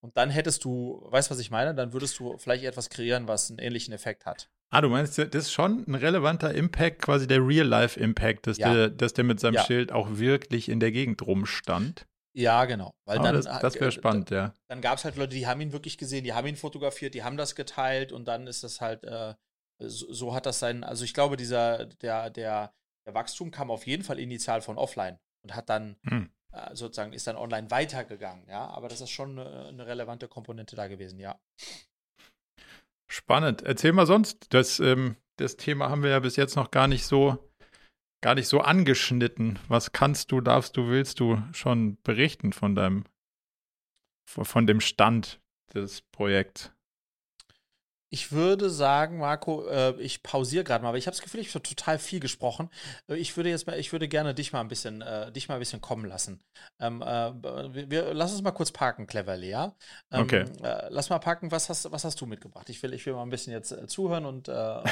Und dann hättest du, weißt du, was ich meine? Dann würdest du vielleicht etwas kreieren, was einen ähnlichen Effekt hat. Ah, du meinst, das ist schon ein relevanter Impact, quasi der Real-Life-Impact, dass, ja. der, dass der mit seinem ja. Schild auch wirklich in der Gegend rumstand. Ja, genau. Weil oh, dann, das, das wäre spannend, äh, ja. Dann gab es halt Leute, die haben ihn wirklich gesehen, die haben ihn fotografiert, die haben das geteilt und dann ist das halt äh, so, so, hat das sein, also ich glaube, dieser, der, der, der Wachstum kam auf jeden Fall initial von offline und hat dann hm. äh, sozusagen, ist dann online weitergegangen, ja. Aber das ist schon eine, eine relevante Komponente da gewesen, ja. Spannend. Erzähl mal sonst. Das, ähm, das Thema haben wir ja bis jetzt noch gar nicht so, gar nicht so angeschnitten. Was kannst du, darfst du, willst du schon berichten von deinem, von dem Stand des Projekts? Ich würde sagen, Marco, äh, ich pausiere gerade mal, aber ich habe das Gefühl, ich habe total viel gesprochen. Äh, ich würde jetzt mal, ich würde gerne dich mal ein bisschen, äh, dich mal ein bisschen kommen lassen. Ähm, äh, wir, lass uns mal kurz parken, Cleverly, ja? Ähm, okay. Lass mal parken. Was hast, was hast du mitgebracht? Ich will, ich will mal ein bisschen jetzt zuhören und, und,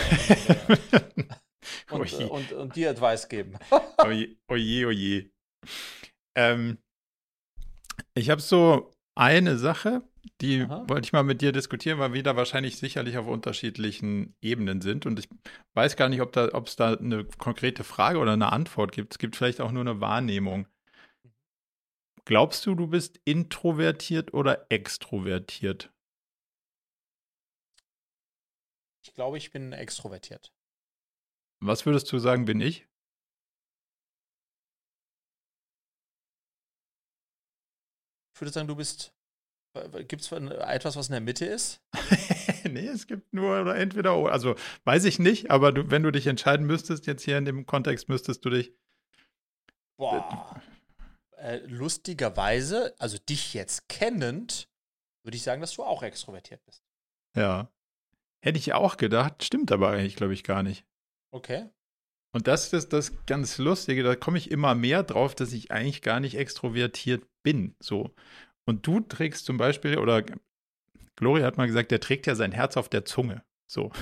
und, und, und, dir Advice geben. oje, oje, oje. Ähm, ich habe so eine Sache, die Aha. wollte ich mal mit dir diskutieren, weil wir da wahrscheinlich sicherlich auf unterschiedlichen Ebenen sind. Und ich weiß gar nicht, ob da, es da eine konkrete Frage oder eine Antwort gibt. Es gibt vielleicht auch nur eine Wahrnehmung. Glaubst du, du bist introvertiert oder extrovertiert? Ich glaube, ich bin extrovertiert. Was würdest du sagen, bin ich? Ich würde sagen, du bist Gibt es etwas, was in der Mitte ist? nee, es gibt nur oder entweder oder. Also weiß ich nicht, aber du, wenn du dich entscheiden müsstest, jetzt hier in dem Kontext, müsstest du dich. Boah. Äh, lustigerweise, also dich jetzt kennend, würde ich sagen, dass du auch extrovertiert bist. Ja. Hätte ich auch gedacht, stimmt aber eigentlich, glaube ich, gar nicht. Okay. Und das ist das ganz Lustige, da komme ich immer mehr drauf, dass ich eigentlich gar nicht extrovertiert bin. So. Und du trägst zum Beispiel, oder Gloria hat mal gesagt, der trägt ja sein Herz auf der Zunge. So.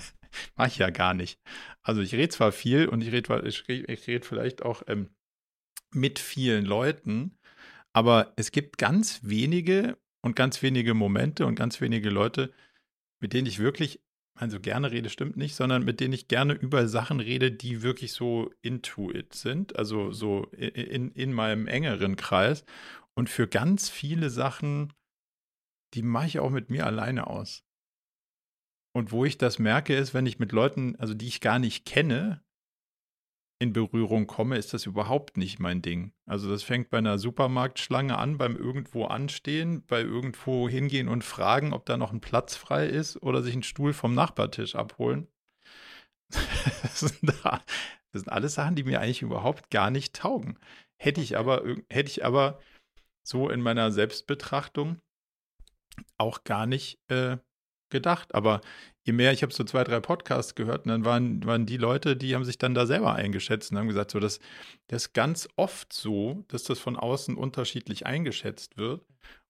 Mach ich ja gar nicht. Also ich rede zwar viel und ich rede ich red, ich red vielleicht auch ähm, mit vielen Leuten, aber es gibt ganz wenige und ganz wenige Momente und ganz wenige Leute, mit denen ich wirklich, also gerne rede, stimmt nicht, sondern mit denen ich gerne über Sachen rede, die wirklich so into it sind, also so in, in meinem engeren Kreis. Und für ganz viele Sachen, die mache ich auch mit mir alleine aus. Und wo ich das merke, ist, wenn ich mit Leuten, also die ich gar nicht kenne, in Berührung komme, ist das überhaupt nicht mein Ding. Also das fängt bei einer Supermarktschlange an, beim irgendwo anstehen, bei irgendwo hingehen und fragen, ob da noch ein Platz frei ist oder sich einen Stuhl vom Nachbartisch abholen. Das sind, das sind alles Sachen, die mir eigentlich überhaupt gar nicht taugen. Hätte ich aber, hätte ich aber so in meiner Selbstbetrachtung auch gar nicht äh, gedacht. Aber je mehr, ich habe so zwei, drei Podcasts gehört und dann waren, waren die Leute, die haben sich dann da selber eingeschätzt und haben gesagt, so, das, das ist ganz oft so, dass das von außen unterschiedlich eingeschätzt wird.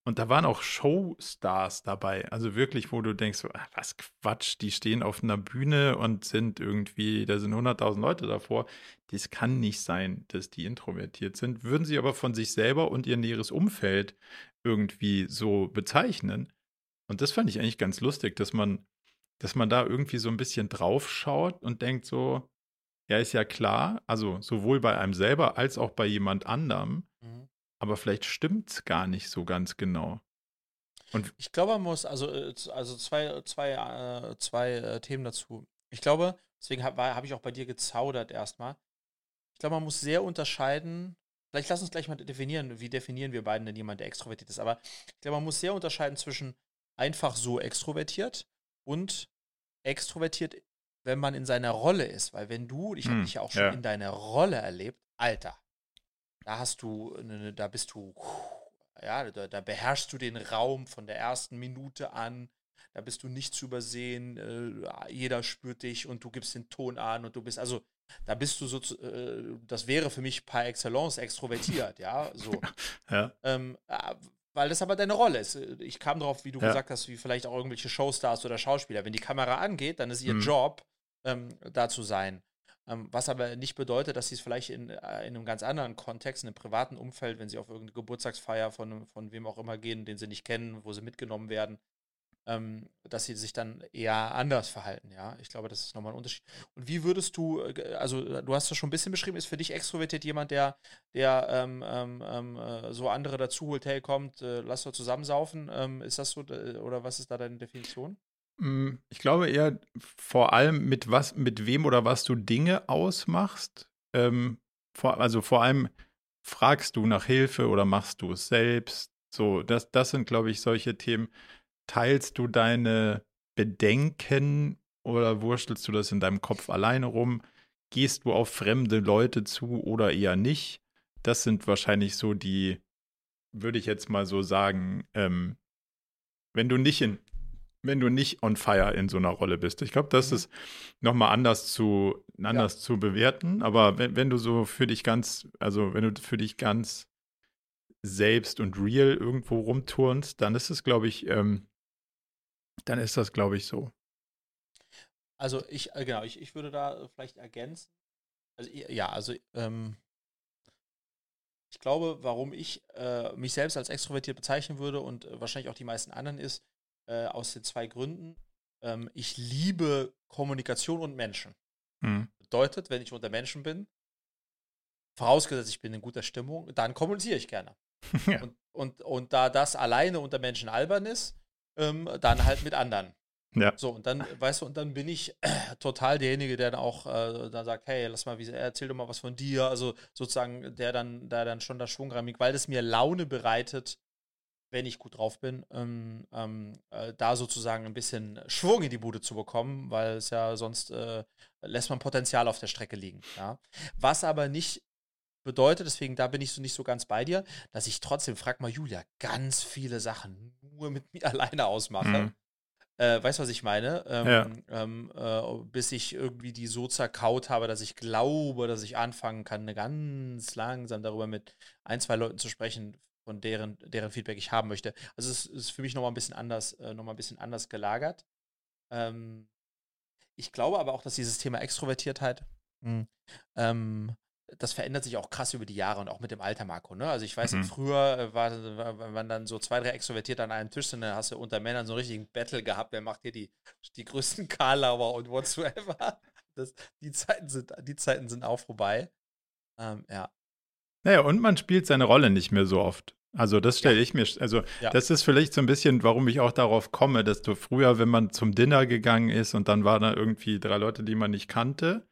Und da waren auch Showstars dabei. Also wirklich, wo du denkst, ach, was Quatsch, die stehen auf einer Bühne und sind irgendwie, da sind 100.000 Leute davor. Das kann nicht sein, dass die introvertiert sind. Würden sie aber von sich selber und ihr näheres Umfeld irgendwie so bezeichnen. Und das fand ich eigentlich ganz lustig, dass man, dass man da irgendwie so ein bisschen drauf schaut und denkt so, ja, ist ja klar, also sowohl bei einem selber als auch bei jemand anderem, mhm. aber vielleicht stimmt es gar nicht so ganz genau. Und ich glaube, man muss, also, äh, also zwei, zwei, äh, zwei äh, Themen dazu. Ich glaube, deswegen habe hab ich auch bei dir gezaudert erstmal. Ich glaube, man muss sehr unterscheiden, Vielleicht lass uns gleich mal definieren, wie definieren wir beiden denn jemand, der extrovertiert ist. Aber ich glaube, man muss sehr unterscheiden zwischen einfach so extrovertiert und extrovertiert, wenn man in seiner Rolle ist. Weil wenn du, ich habe hm, dich ja auch schon ja. in deiner Rolle erlebt, Alter, da hast du, da bist du, ja, da, da beherrschst du den Raum von der ersten Minute an da bist du nicht zu übersehen, äh, jeder spürt dich und du gibst den Ton an und du bist, also da bist du so, äh, das wäre für mich par excellence extrovertiert, ja, so. ja. Ähm, äh, weil das aber deine Rolle ist. Ich kam darauf, wie du ja. gesagt hast, wie vielleicht auch irgendwelche Showstars oder Schauspieler. Wenn die Kamera angeht, dann ist ihr mhm. Job, ähm, da zu sein. Ähm, was aber nicht bedeutet, dass sie es vielleicht in, äh, in einem ganz anderen Kontext, in einem privaten Umfeld, wenn sie auf irgendeine Geburtstagsfeier von, von wem auch immer gehen, den sie nicht kennen, wo sie mitgenommen werden, ähm, dass sie sich dann eher anders verhalten, ja. Ich glaube, das ist nochmal ein Unterschied. Und wie würdest du, äh, also äh, du hast das schon ein bisschen beschrieben, ist für dich extrovertiert jemand, der, der ähm, ähm, ähm äh, so andere dazu holt, hey, kommt, äh, lass doch zusammensaufen. Ähm, ist das so, oder was ist da deine Definition? Mm, ich glaube eher vor allem mit was, mit wem oder was du Dinge ausmachst. Ähm, vor, also vor allem fragst du nach Hilfe oder machst du es selbst. So, das, das sind, glaube ich, solche Themen teilst du deine Bedenken oder wurstelst du das in deinem Kopf alleine rum? Gehst du auf fremde Leute zu oder eher nicht? Das sind wahrscheinlich so die, würde ich jetzt mal so sagen, ähm, wenn du nicht in, wenn du nicht on fire in so einer Rolle bist. Ich glaube, das mhm. ist nochmal anders zu, anders ja. zu bewerten. Aber wenn, wenn du so für dich ganz, also wenn du für dich ganz selbst und real irgendwo rumturnst, dann ist es, glaube ich, ähm, dann ist das, glaube ich, so. Also ich, äh, genau, ich, ich würde da vielleicht ergänzen. Also ja, also ähm, ich glaube, warum ich äh, mich selbst als extrovertiert bezeichnen würde und äh, wahrscheinlich auch die meisten anderen ist, äh, aus den zwei Gründen. Ähm, ich liebe Kommunikation und Menschen. Mhm. Bedeutet, wenn ich unter Menschen bin, vorausgesetzt ich bin in guter Stimmung, dann kommuniziere ich gerne. ja. und, und, und da das alleine unter Menschen albern ist, ähm, dann halt mit anderen. Ja. So, und dann, weißt du, und dann bin ich äh, total derjenige, der dann auch äh, dann sagt, hey, lass mal, wie, erzähl doch mal was von dir. Also sozusagen, der dann, der dann schon das Schwung reinigt, weil das mir Laune bereitet, wenn ich gut drauf bin, ähm, ähm, äh, da sozusagen ein bisschen Schwung in die Bude zu bekommen, weil es ja sonst äh, lässt man Potenzial auf der Strecke liegen. Ja? Was aber nicht bedeutet, deswegen da bin ich so nicht so ganz bei dir, dass ich trotzdem, frag mal Julia, ganz viele Sachen nur mit mir alleine ausmache. Mhm. Äh, weißt du, was ich meine? Ähm, ja. ähm, äh, bis ich irgendwie die so zerkaut habe, dass ich glaube, dass ich anfangen kann, ganz langsam darüber mit ein, zwei Leuten zu sprechen, von deren, deren Feedback ich haben möchte. Also es ist für mich nochmal ein bisschen anders, äh, nochmal ein bisschen anders gelagert. Ähm, ich glaube aber auch, dass dieses Thema Extrovertiertheit mhm. ähm, das verändert sich auch krass über die Jahre und auch mit dem Alter, Marco. Ne? Also ich weiß, mhm. früher äh, war, wenn man dann so zwei, drei Extrovertierte an einem Tisch sind, dann hast du unter Männern so einen richtigen Battle gehabt, wer macht hier die, die größten Karlauer und whatsoever. Das, die, Zeiten sind, die Zeiten sind auch vorbei. Ähm, ja. Naja, und man spielt seine Rolle nicht mehr so oft. Also das stelle ja. ich mir, also ja. das ist vielleicht so ein bisschen, warum ich auch darauf komme, dass du früher, wenn man zum Dinner gegangen ist und dann waren da irgendwie drei Leute, die man nicht kannte,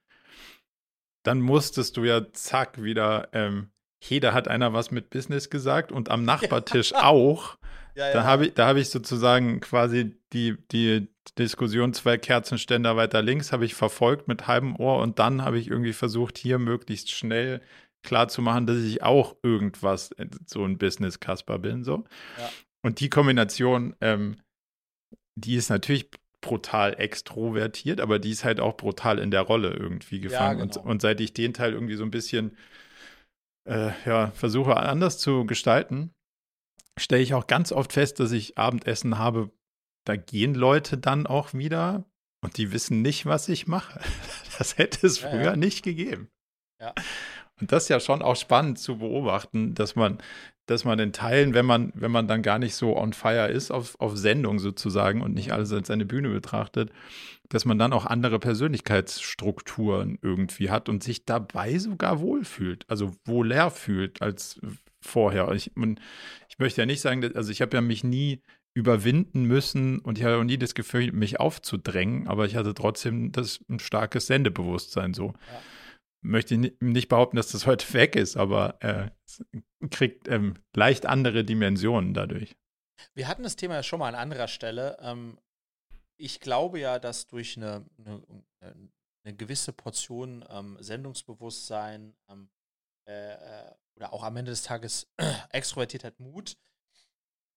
dann musstest du ja zack wieder, ähm, hey, da hat einer was mit Business gesagt und am Nachbartisch ja. auch. Ja, ja. Da habe ich, hab ich sozusagen quasi die, die Diskussion zwei Kerzenständer weiter links habe ich verfolgt mit halbem Ohr und dann habe ich irgendwie versucht, hier möglichst schnell klar zu machen, dass ich auch irgendwas, äh, so ein Business-Kasper bin. So. Und die Kombination, ähm, die ist natürlich brutal extrovertiert, aber die ist halt auch brutal in der Rolle irgendwie gefangen. Ja, genau. und, und, seit ich den Teil irgendwie so ein bisschen äh, ja, versuche anders zu gestalten, stelle ich auch ganz oft fest, dass ich Abendessen habe, da gehen Leute dann auch wieder und die wissen nicht, was ich mache. Das hätte es ja, früher ja. nicht gegeben. Ja. Und das ist ja schon auch spannend zu beobachten, dass man, dass man in Teilen, wenn man, wenn man dann gar nicht so on fire ist, auf, auf Sendung sozusagen und nicht alles als eine Bühne betrachtet, dass man dann auch andere Persönlichkeitsstrukturen irgendwie hat und sich dabei sogar wohlfühlt, also wohler fühlt als vorher. Ich, ich möchte ja nicht sagen, dass, also ich habe ja mich nie überwinden müssen und ich hatte auch nie das Gefühl, mich aufzudrängen, aber ich hatte trotzdem das ein starkes Sendebewusstsein so. Ja möchte ich nicht behaupten, dass das heute weg ist, aber äh, kriegt ähm, leicht andere Dimensionen dadurch. Wir hatten das Thema ja schon mal an anderer Stelle. Ähm, ich glaube ja, dass durch eine, eine, eine gewisse Portion ähm, Sendungsbewusstsein ähm, äh, äh oder auch am Ende des Tages Extrovertiertheit, Mut,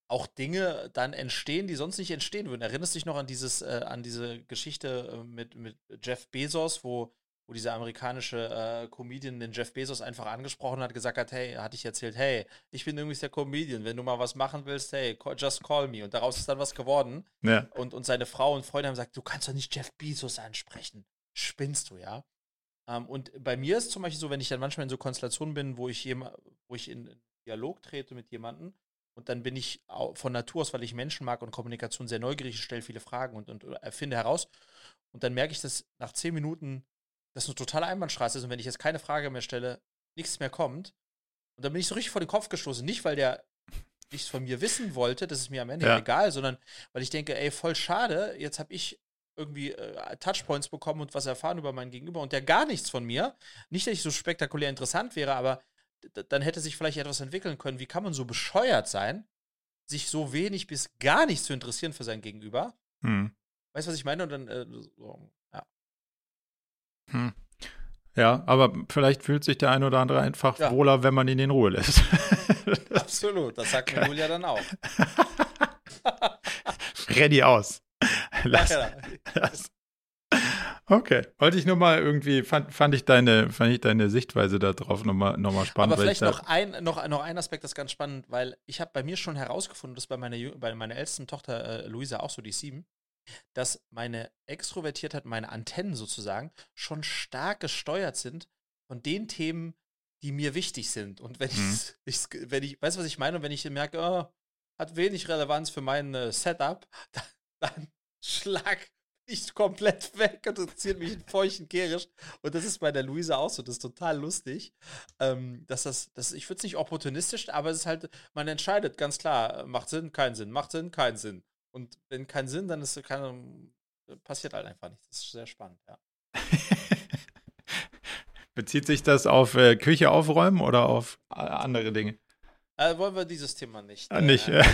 auch Dinge dann entstehen, die sonst nicht entstehen würden. Erinnerst du dich noch an dieses, äh, an diese Geschichte äh, mit, mit Jeff Bezos, wo wo dieser amerikanische äh, Comedian den Jeff Bezos einfach angesprochen hat, gesagt hat, hey, hatte ich erzählt, hey, ich bin übrigens der Comedian, wenn du mal was machen willst, hey, just call me. Und daraus ist dann was geworden. Ja. Und, und seine Frau und Freunde haben gesagt, du kannst doch nicht Jeff Bezos ansprechen. Spinnst du, ja? Ähm, und bei mir ist zum Beispiel so, wenn ich dann manchmal in so Konstellationen bin, wo ich, jem, wo ich in Dialog trete mit jemandem, und dann bin ich von Natur aus, weil ich Menschen mag und Kommunikation sehr neugierig, stelle viele Fragen und, und erfinde heraus. Und dann merke ich, dass nach zehn Minuten das eine totale Einbahnstraße ist und wenn ich jetzt keine Frage mehr stelle, nichts mehr kommt. Und dann bin ich so richtig vor den Kopf gestoßen. Nicht, weil der nichts von mir wissen wollte, das ist mir am Ende ja. egal, sondern weil ich denke, ey, voll schade, jetzt habe ich irgendwie äh, Touchpoints bekommen und was erfahren über meinen Gegenüber und der gar nichts von mir. Nicht, dass ich so spektakulär interessant wäre, aber dann hätte sich vielleicht etwas entwickeln können. Wie kann man so bescheuert sein, sich so wenig bis gar nicht zu interessieren für sein Gegenüber? Hm. Weißt du, was ich meine? Und dann, äh, so, hm. Ja, aber vielleicht fühlt sich der ein oder andere einfach ja. wohler, wenn man ihn in Ruhe lässt. Absolut, das sagt mir Julia dann auch. Ready aus. Lass, ja, lass. Okay, wollte ich nur mal irgendwie, fand, fand, ich, deine, fand ich deine Sichtweise darauf nochmal noch mal spannend. Aber vielleicht noch ein, noch, noch ein Aspekt, das ist ganz spannend, weil ich habe bei mir schon herausgefunden, das bei meiner, bei meiner ältesten Tochter äh, Luisa auch so, die sieben, dass meine Extrovertiertheit, meine Antennen sozusagen, schon stark gesteuert sind von den Themen, die mir wichtig sind. Und wenn mhm. ich, wenn ich, weißt du, was ich meine? Und wenn ich merke, oh, hat wenig Relevanz für mein äh, Setup, dann, dann schlag ich komplett weg und interessiert mich in feuchten Kehrisch. Und das ist bei der Luisa auch so. Das ist total lustig. Ähm, dass das, das, ich würde es nicht opportunistisch, aber es ist halt, man entscheidet ganz klar, macht Sinn, keinen Sinn, macht Sinn, keinen Sinn. Und wenn kein Sinn, dann ist keine, passiert halt einfach nichts. Das ist sehr spannend, ja. Bezieht sich das auf äh, Küche aufräumen oder auf andere Dinge? Äh, wollen wir dieses Thema nicht. Ah, äh, nicht, ja.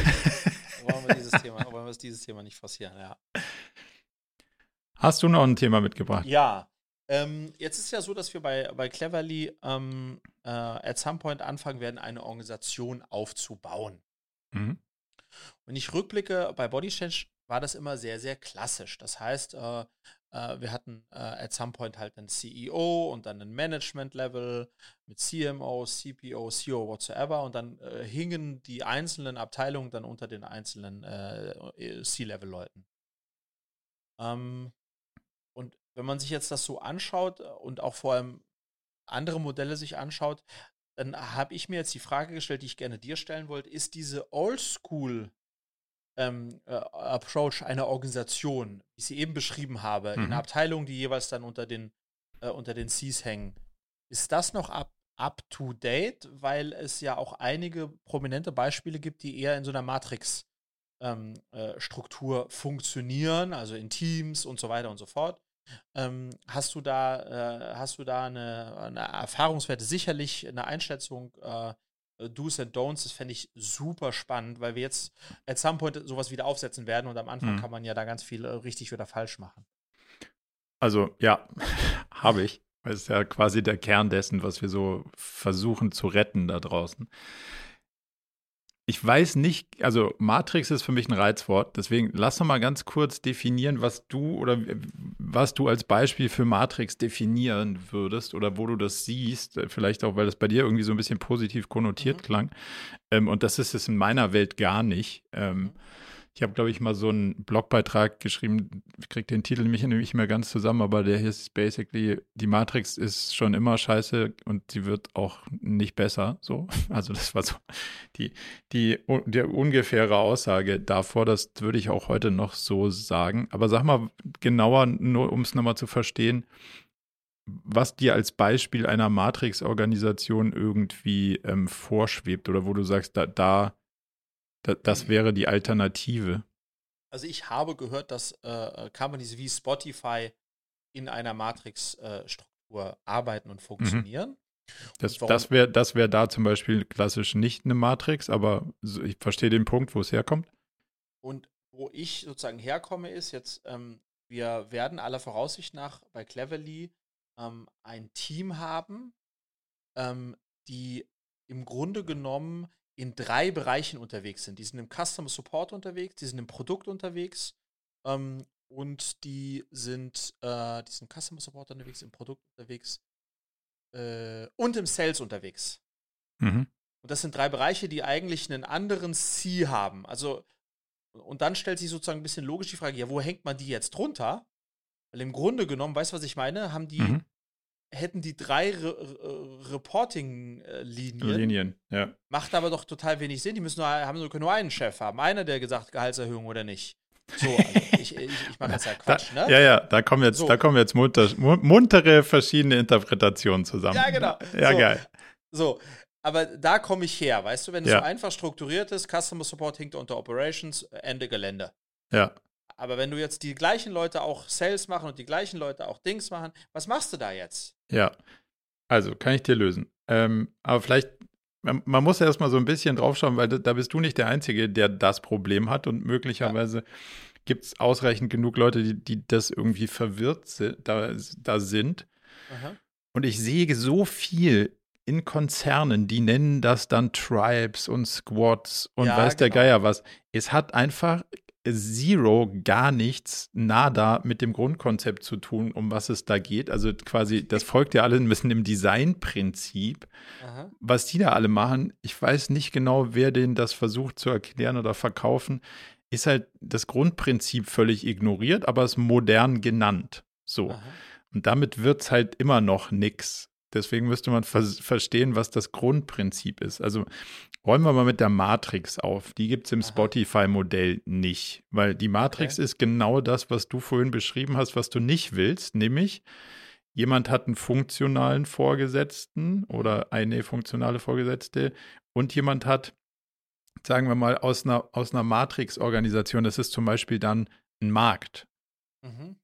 wollen wir dieses Thema, wollen wir dieses Thema nicht forcieren, ja. Hast du noch ein Thema mitgebracht? Ja. Ähm, jetzt ist ja so, dass wir bei, bei Cleverly ähm, äh, at some point anfangen werden, eine Organisation aufzubauen. Mhm. Wenn ich rückblicke, bei Body Change war das immer sehr, sehr klassisch. Das heißt, äh, äh, wir hatten äh, at some point halt einen CEO und dann ein Management-Level mit CMO, CPO, CO, whatsoever und dann äh, hingen die einzelnen Abteilungen dann unter den einzelnen äh, C-Level-Leuten. Ähm, und wenn man sich jetzt das so anschaut und auch vor allem andere Modelle sich anschaut, dann habe ich mir jetzt die Frage gestellt, die ich gerne dir stellen wollte, ist diese Oldschool ähm, äh, Approach einer Organisation, wie ich sie eben beschrieben habe, mhm. in Abteilungen, die jeweils dann unter den, äh, unter den Cs hängen, ist das noch up, up to date, weil es ja auch einige prominente Beispiele gibt, die eher in so einer Matrix-Struktur ähm, äh, funktionieren, also in Teams und so weiter und so fort. Ähm, hast du da, äh, hast du da eine, eine Erfahrungswerte, sicherlich eine Einschätzung, äh, Do's and Don'ts, das fände ich super spannend, weil wir jetzt at some point sowas wieder aufsetzen werden und am Anfang mhm. kann man ja da ganz viel äh, richtig oder falsch machen. Also ja, habe ich. Das ist ja quasi der Kern dessen, was wir so versuchen zu retten da draußen ich weiß nicht, also Matrix ist für mich ein Reizwort, deswegen lass doch mal ganz kurz definieren, was du oder was du als Beispiel für Matrix definieren würdest oder wo du das siehst, vielleicht auch, weil das bei dir irgendwie so ein bisschen positiv konnotiert mhm. klang. Ähm, und das ist es in meiner Welt gar nicht. Ähm, mhm. Ich habe, glaube ich, mal so einen Blogbeitrag geschrieben, ich kriege den Titel nämlich nicht mehr ganz zusammen, aber der hieß basically, die Matrix ist schon immer scheiße und sie wird auch nicht besser. So. Also das war so die, die, die ungefähre Aussage davor, das würde ich auch heute noch so sagen. Aber sag mal genauer, nur um es nochmal zu verstehen, was dir als Beispiel einer Matrix-Organisation irgendwie ähm, vorschwebt oder wo du sagst, da, da das mhm. wäre die Alternative. Also ich habe gehört, dass äh, äh, Companies wie Spotify in einer Matrix-Struktur äh, arbeiten und mhm. funktionieren. Mhm. Das, das wäre das wär da zum Beispiel klassisch nicht eine Matrix, aber ich verstehe den Punkt, wo es herkommt. Und wo ich sozusagen herkomme, ist jetzt, ähm, wir werden aller Voraussicht nach bei Cleverly ähm, ein Team haben, ähm, die im Grunde genommen in drei Bereichen unterwegs sind. Die sind im Customer Support unterwegs, die sind im Produkt unterwegs ähm, und die sind, äh, die sind Customer Support unterwegs, im Produkt unterwegs äh, und im Sales unterwegs. Mhm. Und das sind drei Bereiche, die eigentlich einen anderen C haben. Also, und dann stellt sich sozusagen ein bisschen logisch die Frage, ja, wo hängt man die jetzt drunter? Weil im Grunde genommen, weißt du, was ich meine? Haben die mhm hätten die drei Re Reporting-Linien. Linien, ja. Macht aber doch total wenig Sinn. Die müssen nur, haben nur, nur einen Chef haben. Einer, der gesagt, Gehaltserhöhung oder nicht. So, also ich, ich, ich mache jetzt ja Quatsch, da, ne? Ja, ja, da kommen jetzt, so. da kommen jetzt munter, muntere verschiedene Interpretationen zusammen. Ja, genau. Ja, so. geil. So, aber da komme ich her, weißt du, wenn es ja. so einfach strukturiert ist, Customer Support hinkt unter Operations, Ende Gelände. Ja. Aber wenn du jetzt die gleichen Leute auch Sales machen und die gleichen Leute auch Dings machen, was machst du da jetzt? Ja, also kann ich dir lösen. Ähm, aber vielleicht, man, man muss erstmal so ein bisschen draufschauen, weil da, da, bist du nicht der Einzige, der das Problem hat und möglicherweise ja. gibt es ausreichend genug Leute, die, die das irgendwie verwirrt sind, da, da sind. Aha. Und ich sehe so viel in Konzernen, die nennen das dann Tribes und Squads und ja, weiß genau. der Geier was. Es hat einfach Zero gar nichts nada mit dem Grundkonzept zu tun, um was es da geht. Also quasi, das folgt ja alle ein bisschen dem Designprinzip. Was die da alle machen, ich weiß nicht genau, wer denen das versucht zu erklären oder verkaufen, ist halt das Grundprinzip völlig ignoriert, aber es modern genannt. So. Aha. Und damit wird es halt immer noch nix. Deswegen müsste man ver verstehen, was das Grundprinzip ist. Also räumen wir mal mit der Matrix auf. Die gibt es im Spotify-Modell nicht, weil die Matrix okay. ist genau das, was du vorhin beschrieben hast, was du nicht willst, nämlich jemand hat einen funktionalen Vorgesetzten oder eine funktionale Vorgesetzte und jemand hat, sagen wir mal, aus einer, aus einer Matrix-Organisation, das ist zum Beispiel dann ein Markt. Mhm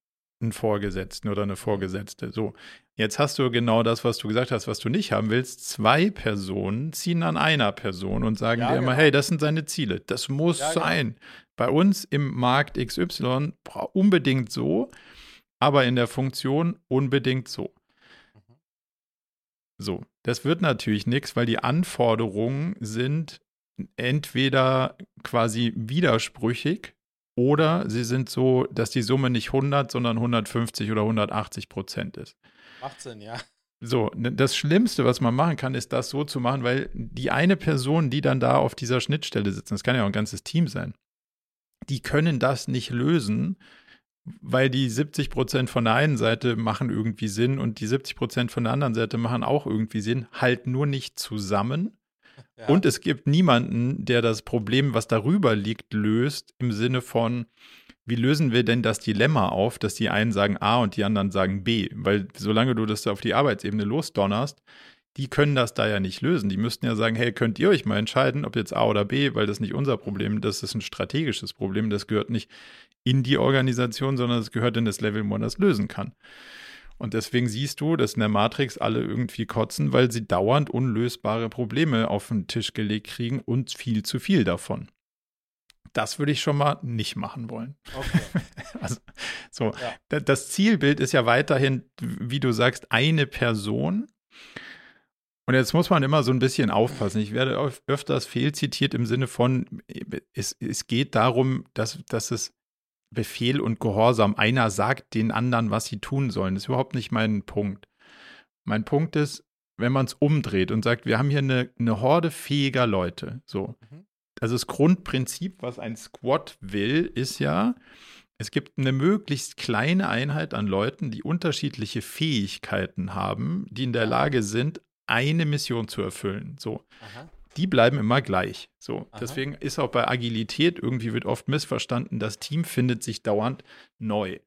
einen Vorgesetzten oder eine Vorgesetzte. So, jetzt hast du genau das, was du gesagt hast, was du nicht haben willst. Zwei Personen ziehen an einer Person und sagen ja, dir immer, genau. hey, das sind seine Ziele. Das muss ja, genau. sein. Genau. Bei uns im Markt XY unbedingt so, aber in der Funktion unbedingt so. Mhm. So, das wird natürlich nichts, weil die Anforderungen sind entweder quasi widersprüchig oder sie sind so, dass die Summe nicht 100, sondern 150 oder 180 Prozent ist. Macht Sinn, ja. So, ne, das Schlimmste, was man machen kann, ist das so zu machen, weil die eine Person, die dann da auf dieser Schnittstelle sitzt, das kann ja auch ein ganzes Team sein, die können das nicht lösen, weil die 70 Prozent von der einen Seite machen irgendwie Sinn und die 70 Prozent von der anderen Seite machen auch irgendwie Sinn, halt nur nicht zusammen Und es gibt niemanden, der das Problem, was darüber liegt, löst, im Sinne von, wie lösen wir denn das Dilemma auf, dass die einen sagen A und die anderen sagen B? Weil solange du das auf die Arbeitsebene losdonnerst, die können das da ja nicht lösen. Die müssten ja sagen, hey, könnt ihr euch mal entscheiden, ob jetzt A oder B, weil das nicht unser Problem, das ist ein strategisches Problem, das gehört nicht in die Organisation, sondern es gehört in das Level, wo man das lösen kann. Und deswegen siehst du, dass in der Matrix alle irgendwie kotzen, weil sie dauernd unlösbare Probleme auf den Tisch gelegt kriegen und viel zu viel davon. Das würde ich schon mal nicht machen wollen. Okay. also, so, ja. das Zielbild ist ja weiterhin, wie du sagst, eine Person. Und jetzt muss man immer so ein bisschen aufpassen. Ich werde öfters fehlzitiert im Sinne von, es, es geht darum, dass, dass es Befehl und Gehorsam. Einer sagt den anderen, was sie tun sollen. Das ist überhaupt nicht mein Punkt. Mein Punkt ist, wenn man es umdreht und sagt, wir haben hier eine, eine Horde fähiger Leute. So. Mhm. Also das Grundprinzip, was ein Squad will, ist ja, es gibt eine möglichst kleine Einheit an Leuten, die unterschiedliche Fähigkeiten haben, die in der Lage sind, eine Mission zu erfüllen. So. Aha die bleiben immer gleich. So, Aha. deswegen ist auch bei Agilität irgendwie wird oft missverstanden, das Team findet sich dauernd neu.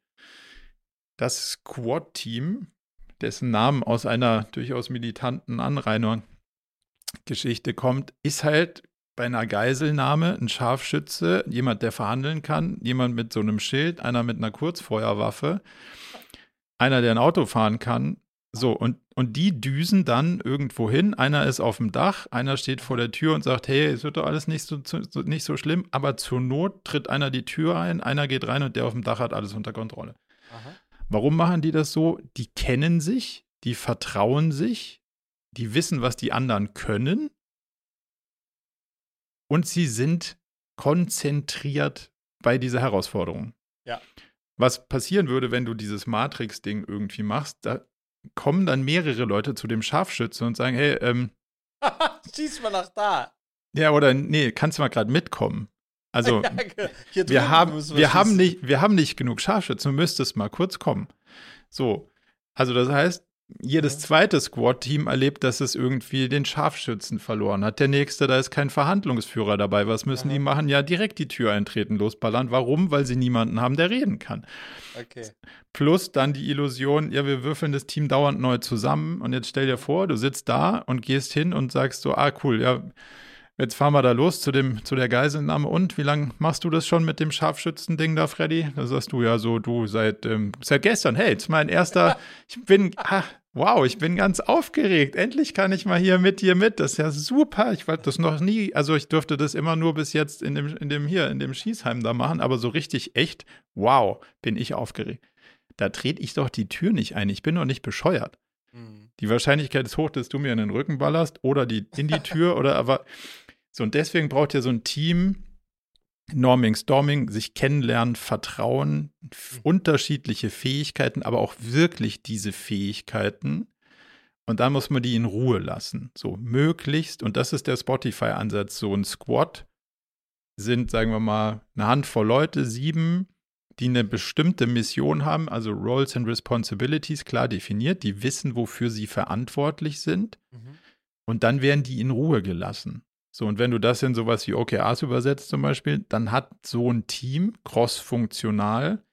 Das Squad-Team, dessen Namen aus einer durchaus militanten Anrainer-Geschichte kommt, ist halt bei einer Geiselnahme ein Scharfschütze, jemand, der verhandeln kann, jemand mit so einem Schild, einer mit einer Kurzfeuerwaffe, einer, der ein Auto fahren kann, so, und, und die düsen dann irgendwo hin. Einer ist auf dem Dach, einer steht vor der Tür und sagt, hey, es wird doch alles nicht so, so, nicht so schlimm, aber zur Not tritt einer die Tür ein, einer geht rein und der auf dem Dach hat alles unter Kontrolle. Aha. Warum machen die das so? Die kennen sich, die vertrauen sich, die wissen, was die anderen können und sie sind konzentriert bei dieser Herausforderung. Ja. Was passieren würde, wenn du dieses Matrix-Ding irgendwie machst, da kommen dann mehrere Leute zu dem Scharfschützen und sagen, hey, ähm, schieß mal nach da. Ja, oder nee, kannst du mal gerade mitkommen. Also, ja, wir, haben, wir, haben nicht, wir haben nicht genug Scharfschützen, du müsstest mal kurz kommen. So, also das heißt, jedes zweite Squad-Team erlebt, dass es irgendwie den Scharfschützen verloren hat. Der nächste, da ist kein Verhandlungsführer dabei. Was müssen Aha. die machen? Ja, direkt die Tür eintreten, losballern. Warum? Weil sie niemanden haben, der reden kann. Okay. Plus dann die Illusion, ja, wir würfeln das Team dauernd neu zusammen. Und jetzt stell dir vor, du sitzt da und gehst hin und sagst so, ah, cool, ja, Jetzt fahren wir da los zu, dem, zu der Geiselnahme. Und wie lange machst du das schon mit dem Scharfschützen-Ding da, Freddy? Da sagst du ja so, du seit, ähm, seit gestern. Hey, jetzt mein erster. Ich bin, ach, wow, ich bin ganz aufgeregt. Endlich kann ich mal hier mit dir mit. Das ist ja super. Ich wollte das noch nie, also ich durfte das immer nur bis jetzt in dem, in dem hier, in dem Schießheim da machen, aber so richtig echt, wow, bin ich aufgeregt. Da trete ich doch die Tür nicht ein. Ich bin doch nicht bescheuert. Mhm. Die Wahrscheinlichkeit ist hoch, dass du mir in den Rücken ballerst oder die, in die Tür oder aber so, und deswegen braucht ihr so ein Team, Norming, Storming, sich kennenlernen, Vertrauen, mhm. unterschiedliche Fähigkeiten, aber auch wirklich diese Fähigkeiten. Und dann muss man die in Ruhe lassen. So, möglichst, und das ist der Spotify-Ansatz, so ein Squad sind, sagen wir mal, eine Handvoll Leute, sieben, die eine bestimmte Mission haben, also Roles and Responsibilities klar definiert, die wissen, wofür sie verantwortlich sind. Mhm. Und dann werden die in Ruhe gelassen. So, und wenn du das in sowas wie OKRs übersetzt zum Beispiel, dann hat so ein Team cross-funktional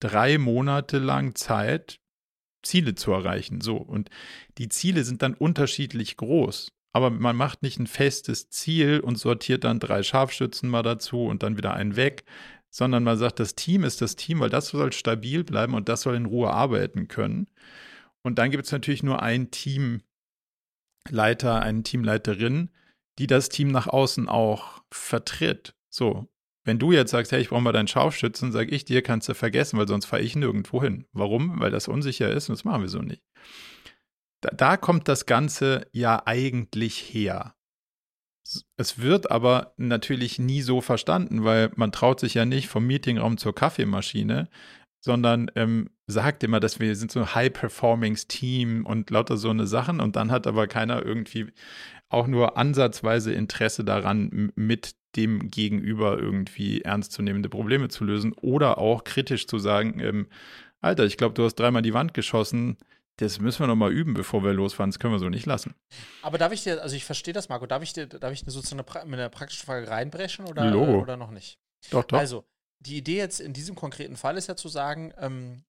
drei Monate lang Zeit, Ziele zu erreichen. So, und die Ziele sind dann unterschiedlich groß. Aber man macht nicht ein festes Ziel und sortiert dann drei Scharfschützen mal dazu und dann wieder einen weg, sondern man sagt, das Team ist das Team, weil das soll stabil bleiben und das soll in Ruhe arbeiten können. Und dann gibt es natürlich nur ein Teamleiter, eine Teamleiterin, die das Team nach außen auch vertritt. So, wenn du jetzt sagst, hey, ich brauche mal deinen Scharfschützen, sage ich dir, kannst du vergessen, weil sonst fahre ich nirgendwo hin. Warum? Weil das unsicher ist und das machen wir so nicht. Da, da kommt das Ganze ja eigentlich her. Es wird aber natürlich nie so verstanden, weil man traut sich ja nicht vom Meetingraum zur Kaffeemaschine, sondern ähm, sagt immer, dass wir sind so ein High-Performing-Team und lauter so eine Sachen und dann hat aber keiner irgendwie auch nur ansatzweise Interesse daran, mit dem Gegenüber irgendwie ernstzunehmende Probleme zu lösen oder auch kritisch zu sagen, ähm, Alter, ich glaube, du hast dreimal die Wand geschossen, das müssen wir noch mal üben, bevor wir losfahren. Das können wir so nicht lassen. Aber darf ich dir, also ich verstehe das, Marco, darf ich dir, darf ich sozusagen mit einer praktischen Frage reinbrechen oder, Logo. oder noch nicht? Doch, doch. Also, die Idee jetzt in diesem konkreten Fall ist ja zu sagen, ähm,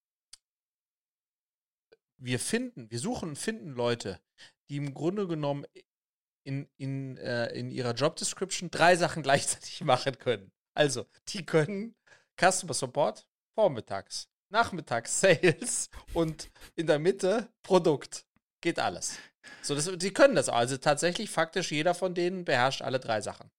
wir finden, wir suchen und finden Leute, die im Grunde genommen in, in, äh, in ihrer Job Description drei Sachen gleichzeitig machen können. Also, die können Customer Support vormittags, nachmittags Sales und in der Mitte Produkt. Geht alles. So, das, die können das. Also tatsächlich, faktisch, jeder von denen beherrscht alle drei Sachen.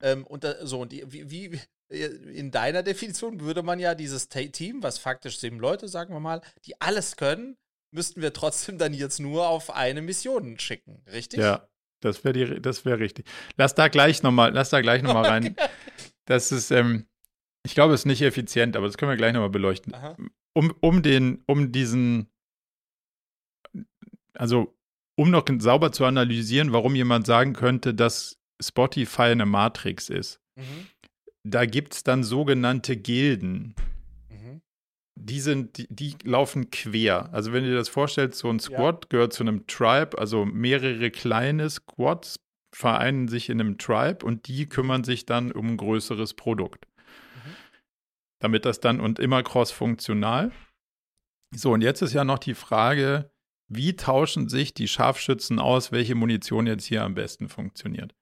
Ähm, und da, so, und die, wie, wie, in deiner Definition würde man ja dieses Team, was faktisch sieben Leute, sagen wir mal, die alles können, müssten wir trotzdem dann jetzt nur auf eine Mission schicken, richtig? Ja, das wäre wär richtig. Lass da gleich nochmal, lass da gleich nochmal rein. Das ist, ähm, ich glaube, es ist nicht effizient, aber das können wir gleich nochmal beleuchten. Um, um den, um diesen, also um noch sauber zu analysieren, warum jemand sagen könnte, dass Spotify eine Matrix ist. Mhm. Da gibt es dann sogenannte Gilden die sind, die, die, laufen quer. Also wenn dir das vorstellst, so ein Squad ja. gehört zu einem Tribe, also mehrere kleine Squads vereinen sich in einem Tribe und die kümmern sich dann um ein größeres Produkt. Mhm. Damit das dann und immer cross-funktional. So, und jetzt ist ja noch die Frage, wie tauschen sich die Scharfschützen aus, welche Munition jetzt hier am besten funktioniert?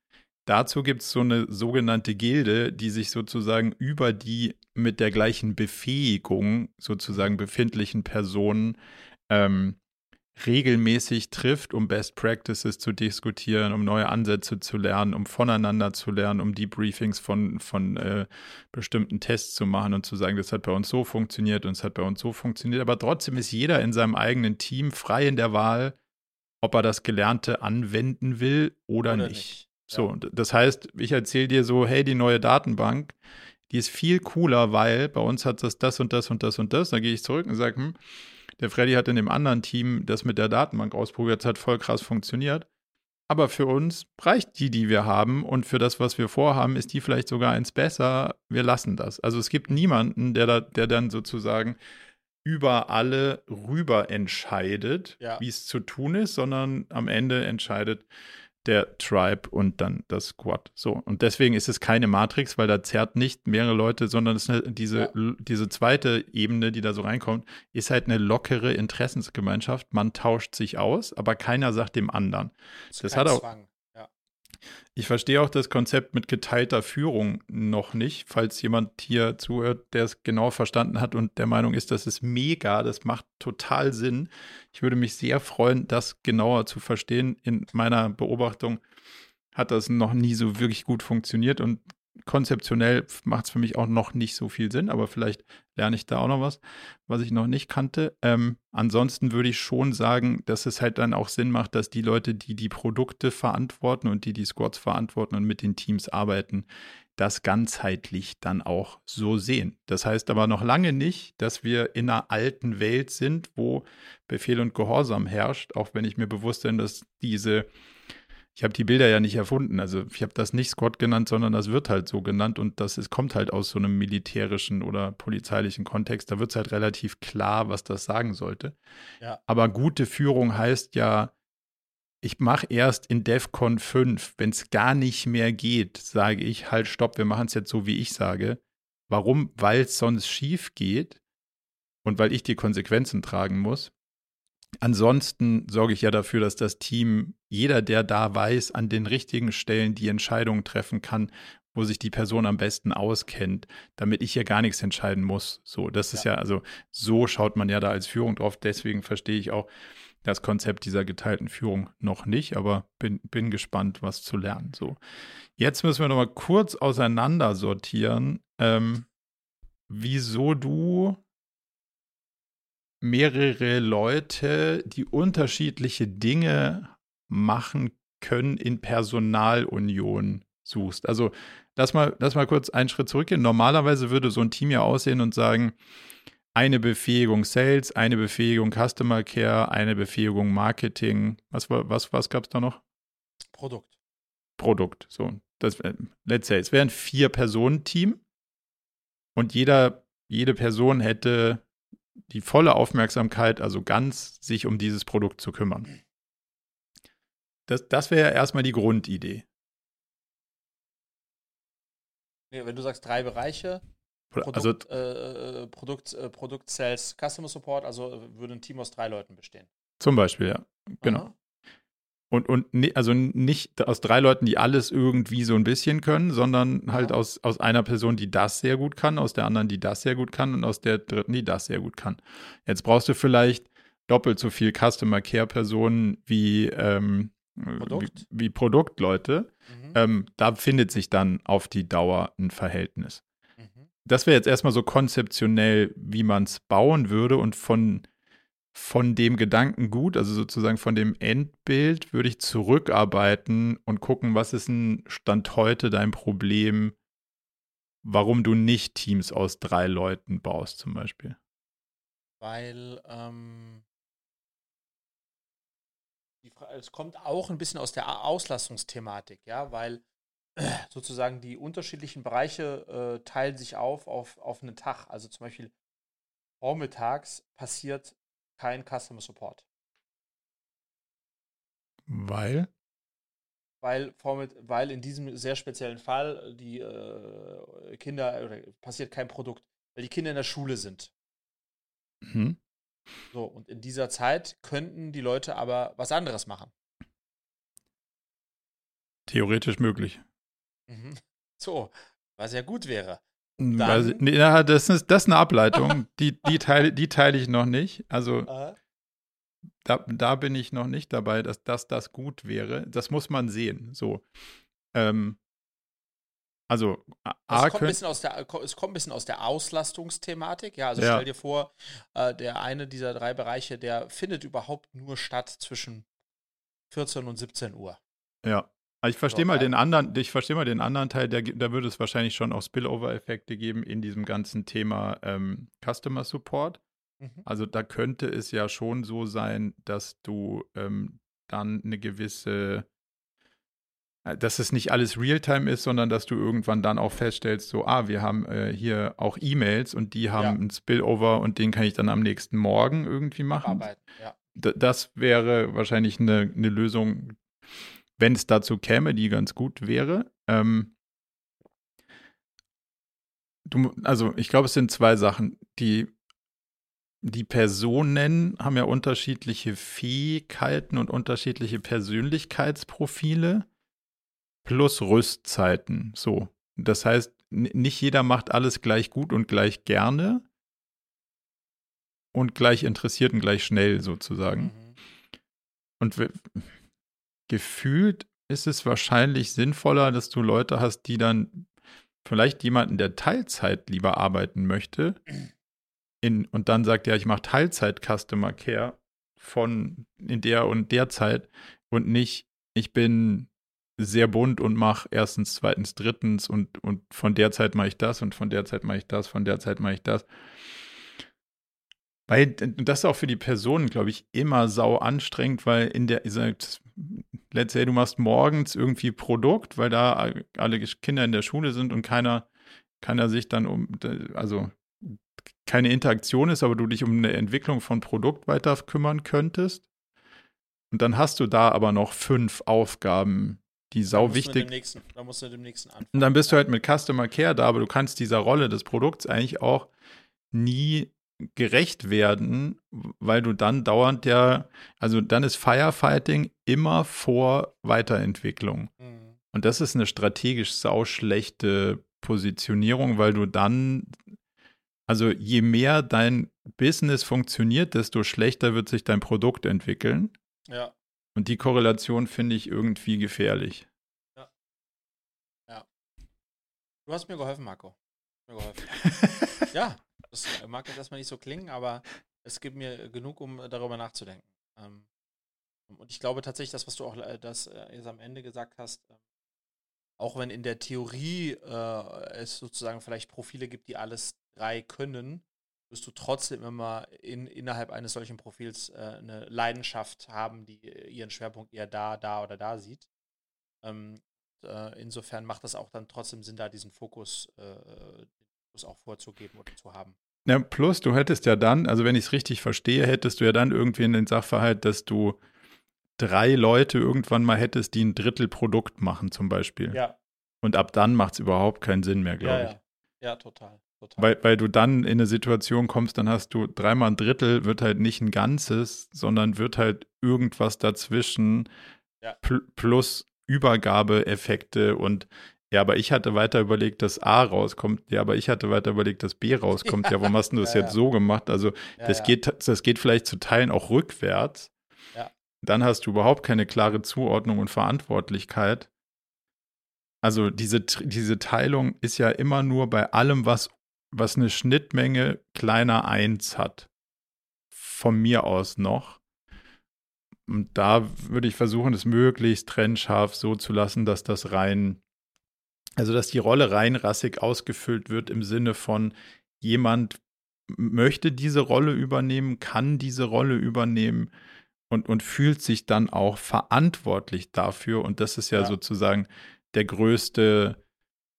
Dazu gibt es so eine sogenannte Gilde, die sich sozusagen über die mit der gleichen Befähigung sozusagen befindlichen Personen ähm, regelmäßig trifft, um Best Practices zu diskutieren, um neue Ansätze zu lernen, um voneinander zu lernen, um Debriefings von, von äh, bestimmten Tests zu machen und zu sagen, das hat bei uns so funktioniert und es hat bei uns so funktioniert. Aber trotzdem ist jeder in seinem eigenen Team frei in der Wahl, ob er das Gelernte anwenden will oder, oder nicht. nicht. So, ja. das heißt, ich erzähle dir so, hey, die neue Datenbank, die ist viel cooler, weil bei uns hat das das und das und das und das. Dann gehe ich zurück und sage, hm, der Freddy hat in dem anderen Team das mit der Datenbank ausprobiert, es hat voll krass funktioniert. Aber für uns reicht die, die wir haben und für das, was wir vorhaben, ist die vielleicht sogar eins besser. Wir lassen das. Also es gibt niemanden, der, da, der dann sozusagen über alle rüber entscheidet, ja. wie es zu tun ist, sondern am Ende entscheidet der Tribe und dann das Squad. So. Und deswegen ist es keine Matrix, weil da zerrt nicht mehrere Leute, sondern es ist eine, diese, ja. diese zweite Ebene, die da so reinkommt, ist halt eine lockere Interessensgemeinschaft. Man tauscht sich aus, aber keiner sagt dem anderen. Das, das hat auch. Zwang. Ich verstehe auch das Konzept mit geteilter Führung noch nicht, falls jemand hier zuhört, der es genau verstanden hat und der Meinung ist, das ist mega, das macht total Sinn. Ich würde mich sehr freuen, das genauer zu verstehen. In meiner Beobachtung hat das noch nie so wirklich gut funktioniert und konzeptionell macht es für mich auch noch nicht so viel Sinn, aber vielleicht lerne ich da auch noch was, was ich noch nicht kannte. Ähm, ansonsten würde ich schon sagen, dass es halt dann auch Sinn macht, dass die Leute, die die Produkte verantworten und die die Squads verantworten und mit den Teams arbeiten, das ganzheitlich dann auch so sehen. Das heißt aber noch lange nicht, dass wir in einer alten Welt sind, wo Befehl und Gehorsam herrscht, auch wenn ich mir bewusst bin, dass diese ich habe die Bilder ja nicht erfunden. Also ich habe das nicht Squad genannt, sondern das wird halt so genannt und das ist, kommt halt aus so einem militärischen oder polizeilichen Kontext. Da wird es halt relativ klar, was das sagen sollte. Ja. Aber gute Führung heißt ja, ich mache erst in DEFCON 5, wenn es gar nicht mehr geht, sage ich, halt, stopp, wir machen es jetzt so, wie ich sage. Warum? Weil es sonst schief geht und weil ich die Konsequenzen tragen muss. Ansonsten sorge ich ja dafür, dass das Team, jeder, der da weiß, an den richtigen Stellen die Entscheidungen treffen kann, wo sich die Person am besten auskennt, damit ich hier gar nichts entscheiden muss. So, das ja. ist ja, also so schaut man ja da als Führung drauf. Deswegen verstehe ich auch das Konzept dieser geteilten Führung noch nicht, aber bin, bin gespannt, was zu lernen. So, jetzt müssen wir nochmal kurz auseinander sortieren, ähm, wieso du mehrere Leute, die unterschiedliche Dinge machen können, in Personalunion suchst. Also lass mal, lass mal kurz einen Schritt zurückgehen. Normalerweise würde so ein Team ja aussehen und sagen, eine Befähigung Sales, eine Befähigung Customer Care, eine Befähigung Marketing. Was, was, was gab es da noch? Produkt. Produkt. So, das, äh, let's say, es wäre ein Vier-Personen-Team und jeder, jede Person hätte die volle Aufmerksamkeit, also ganz sich um dieses Produkt zu kümmern. Das, das wäre ja erstmal die Grundidee. Wenn du sagst drei Bereiche, Produkt, also, äh, äh, Produkt, äh, Produkt Sales, Customer Support, also äh, würde ein Team aus drei Leuten bestehen. Zum Beispiel, ja. Genau. Aha. Und, und also nicht aus drei Leuten, die alles irgendwie so ein bisschen können, sondern halt ja. aus, aus einer Person, die das sehr gut kann, aus der anderen, die das sehr gut kann und aus der dritten, die das sehr gut kann. Jetzt brauchst du vielleicht doppelt so viel Customer Care Personen wie, ähm, Produkt? wie, wie Produktleute. Mhm. Ähm, da findet sich dann auf die Dauer ein Verhältnis. Mhm. Das wäre jetzt erstmal so konzeptionell, wie man es bauen würde und von von dem Gedankengut, also sozusagen von dem Endbild, würde ich zurückarbeiten und gucken, was ist ein Stand heute dein Problem, warum du nicht Teams aus drei Leuten baust, zum Beispiel. Weil ähm, es kommt auch ein bisschen aus der Auslastungsthematik, ja, weil sozusagen die unterschiedlichen Bereiche äh, teilen sich auf, auf auf einen Tag. Also zum Beispiel vormittags passiert kein Customer Support. Weil? Weil, weil in diesem sehr speziellen Fall die äh, Kinder, oder passiert kein Produkt, weil die Kinder in der Schule sind. Mhm. So, und in dieser Zeit könnten die Leute aber was anderes machen. Theoretisch möglich. Mhm. So, was ja gut wäre. Dann, nee, das, ist, das ist eine Ableitung, die, die, teile, die teile ich noch nicht. Also da, da bin ich noch nicht dabei, dass, dass das gut wäre. Das muss man sehen. So. Ähm, also, A, es, kommt ein bisschen aus der, es kommt ein bisschen aus der Auslastungsthematik. Ja, also ja. stell dir vor, äh, der eine dieser drei Bereiche, der findet überhaupt nur statt zwischen 14 und 17 Uhr. Ja. Ich verstehe mal den anderen, ich verstehe mal den anderen Teil, der, da würde es wahrscheinlich schon auch Spillover-Effekte geben in diesem ganzen Thema ähm, Customer Support. Mhm. Also da könnte es ja schon so sein, dass du ähm, dann eine gewisse, äh, dass es nicht alles Realtime ist, sondern dass du irgendwann dann auch feststellst, so, ah, wir haben äh, hier auch E-Mails und die haben ja. einen Spillover und den kann ich dann am nächsten Morgen irgendwie machen. Arbeiten, ja. das wäre wahrscheinlich eine, eine Lösung, wenn es dazu käme, die ganz gut wäre. Ähm, du, also ich glaube, es sind zwei Sachen. Die, die Personen haben ja unterschiedliche Fähigkeiten und unterschiedliche Persönlichkeitsprofile plus Rüstzeiten. So. Das heißt, nicht jeder macht alles gleich gut und gleich gerne und gleich interessiert und gleich schnell sozusagen. Mhm. Und gefühlt ist es wahrscheinlich sinnvoller, dass du Leute hast, die dann vielleicht jemanden, der Teilzeit lieber arbeiten möchte, in, und dann sagt, ja, ich mache Teilzeit Customer Care von in der und der Zeit und nicht, ich bin sehr bunt und mache erstens, zweitens, drittens und, und von der Zeit mache ich das und von der Zeit mache ich das, von der Zeit mache ich das. Weil das ist auch für die Personen, glaube ich, immer sau anstrengend, weil in der, let's say, du machst morgens irgendwie Produkt, weil da alle Kinder in der Schule sind und keiner, keiner sich dann um, also keine Interaktion ist, aber du dich um eine Entwicklung von Produkt weiter kümmern könntest. Und dann hast du da aber noch fünf Aufgaben, die sau wichtig. Nächsten, da musst du dem nächsten anfangen. Und dann bist du halt mit Customer Care da, aber du kannst dieser Rolle des Produkts eigentlich auch nie gerecht werden, weil du dann dauernd ja, also dann ist Firefighting immer vor Weiterentwicklung. Mhm. Und das ist eine strategisch sauschlechte Positionierung, weil du dann, also je mehr dein Business funktioniert, desto schlechter wird sich dein Produkt entwickeln. Ja. Und die Korrelation finde ich irgendwie gefährlich. Ja. Ja. Du hast mir geholfen, Marco. Mir geholfen. ja, das mag jetzt erstmal nicht so klingen, aber es gibt mir genug, um darüber nachzudenken. Ähm, und ich glaube tatsächlich, das, was du auch äh, das äh, jetzt am Ende gesagt hast, ähm, auch wenn in der Theorie äh, es sozusagen vielleicht Profile gibt, die alles drei können, wirst du trotzdem immer in, innerhalb eines solchen Profils äh, eine Leidenschaft haben, die ihren Schwerpunkt eher da, da oder da sieht. Ähm, äh, insofern macht das auch dann trotzdem Sinn, da diesen Fokus, äh, Fokus auch vorzugeben oder zu haben. Ja, plus du hättest ja dann, also wenn ich es richtig verstehe, hättest du ja dann irgendwie in den Sachverhalt, dass du drei Leute irgendwann mal hättest, die ein Drittel Produkt machen zum Beispiel. Ja. Und ab dann macht es überhaupt keinen Sinn mehr, glaube ja, ich. Ja. ja, total. total. Weil, weil du dann in eine Situation kommst, dann hast du dreimal ein Drittel, wird halt nicht ein Ganzes, sondern wird halt irgendwas dazwischen ja. pl plus Übergabeeffekte und ja, aber ich hatte weiter überlegt, dass A rauskommt. Ja, aber ich hatte weiter überlegt, dass B rauskommt. Ja, ja warum hast du das ja, jetzt so gemacht? Also, das, Geht, das geht vielleicht zu Teilen auch rückwärts. Dann hast du überhaupt keine klare Zuordnung und Verantwortlichkeit. Also, diese, diese Teilung ist ja immer nur bei allem, was, was eine Schnittmenge kleiner 1 hat. Von mir aus noch. Und da würde ich versuchen, es möglichst trennscharf so zu lassen, dass das rein also, dass die Rolle rein rassig ausgefüllt wird im Sinne von jemand möchte diese Rolle übernehmen, kann diese Rolle übernehmen und, und fühlt sich dann auch verantwortlich dafür. Und das ist ja, ja. sozusagen der größte,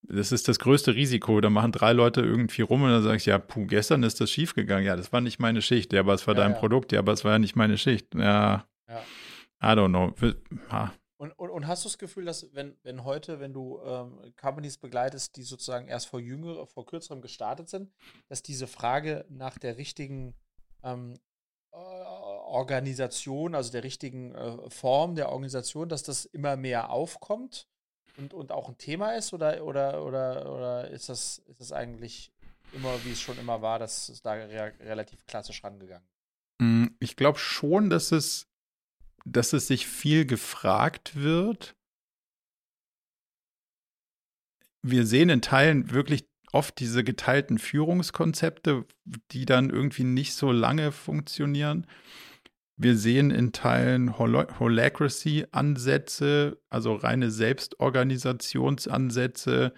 das ist das größte Risiko. Da machen drei Leute irgendwie rum und dann sage ich, ja, puh, gestern ist das schiefgegangen. Ja, das war nicht meine Schicht. Ja, aber es war ja, dein ja. Produkt. Ja, aber es war ja nicht meine Schicht. Ja. ja. I don't know. Und, und, und, hast du das Gefühl, dass wenn, wenn heute, wenn du ähm, Companies begleitest, die sozusagen erst vor jüngere, vor kürzerem gestartet sind, dass diese Frage nach der richtigen ähm, äh, Organisation, also der richtigen äh, Form der Organisation, dass das immer mehr aufkommt und, und auch ein Thema ist? Oder, oder, oder, oder ist, das, ist das eigentlich immer, wie es schon immer war, dass es da re relativ klassisch rangegangen? Mm, ich glaube schon, dass es dass es sich viel gefragt wird. Wir sehen in Teilen wirklich oft diese geteilten Führungskonzepte, die dann irgendwie nicht so lange funktionieren. Wir sehen in Teilen Hol Holacracy-Ansätze, also reine Selbstorganisationsansätze,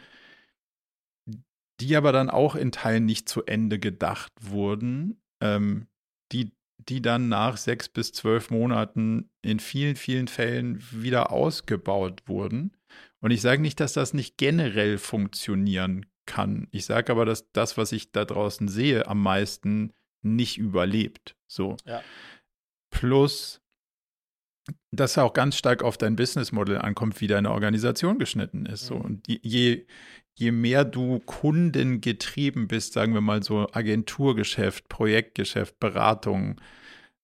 die aber dann auch in Teilen nicht zu Ende gedacht wurden, ähm, die die dann nach sechs bis zwölf Monaten in vielen, vielen Fällen wieder ausgebaut wurden. Und ich sage nicht, dass das nicht generell funktionieren kann. Ich sage aber, dass das, was ich da draußen sehe, am meisten nicht überlebt. So. Ja. Plus, dass auch ganz stark auf dein Businessmodell ankommt, wie deine Organisation geschnitten ist. So. Mhm. Und je, je mehr du kundengetrieben bist, sagen wir mal so Agenturgeschäft, Projektgeschäft, Beratung,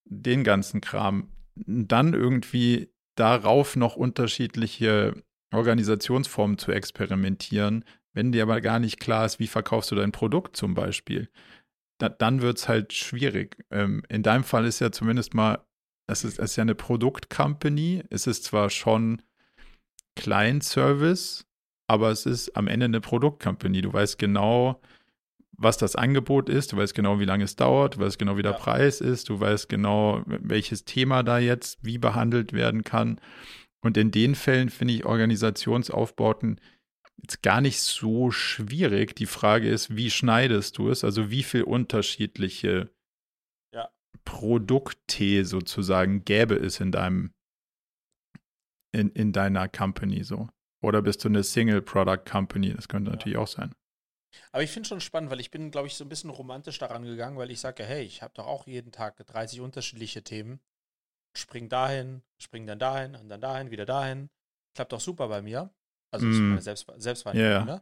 den ganzen Kram, dann irgendwie darauf noch unterschiedliche Organisationsformen zu experimentieren, wenn dir aber gar nicht klar ist, wie verkaufst du dein Produkt zum Beispiel, da, dann wird es halt schwierig. Ähm, in deinem Fall ist ja zumindest mal, es ist, es ist ja eine Produktcompany, es ist zwar schon Client-Service, aber es ist am Ende eine Produktcompany. Du weißt genau, was das Angebot ist, du weißt genau, wie lange es dauert, du weißt genau, wie der ja. Preis ist, du weißt genau, welches Thema da jetzt wie behandelt werden kann. Und in den Fällen finde ich Organisationsaufbauten jetzt gar nicht so schwierig. Die Frage ist, wie schneidest du es? Also wie viel unterschiedliche. Produkte sozusagen gäbe es in deinem in, in deiner Company so? Oder bist du eine Single Product Company? Das könnte ja. natürlich auch sein. Aber ich finde schon spannend, weil ich bin, glaube ich, so ein bisschen romantisch daran gegangen, weil ich sage, hey, ich habe doch auch jeden Tag 30 unterschiedliche Themen. Spring dahin, spring dann dahin und dann dahin, wieder dahin. Klappt doch super bei mir. Also mm. Selbst, Selbstwahrnehmung. Yeah. Ne?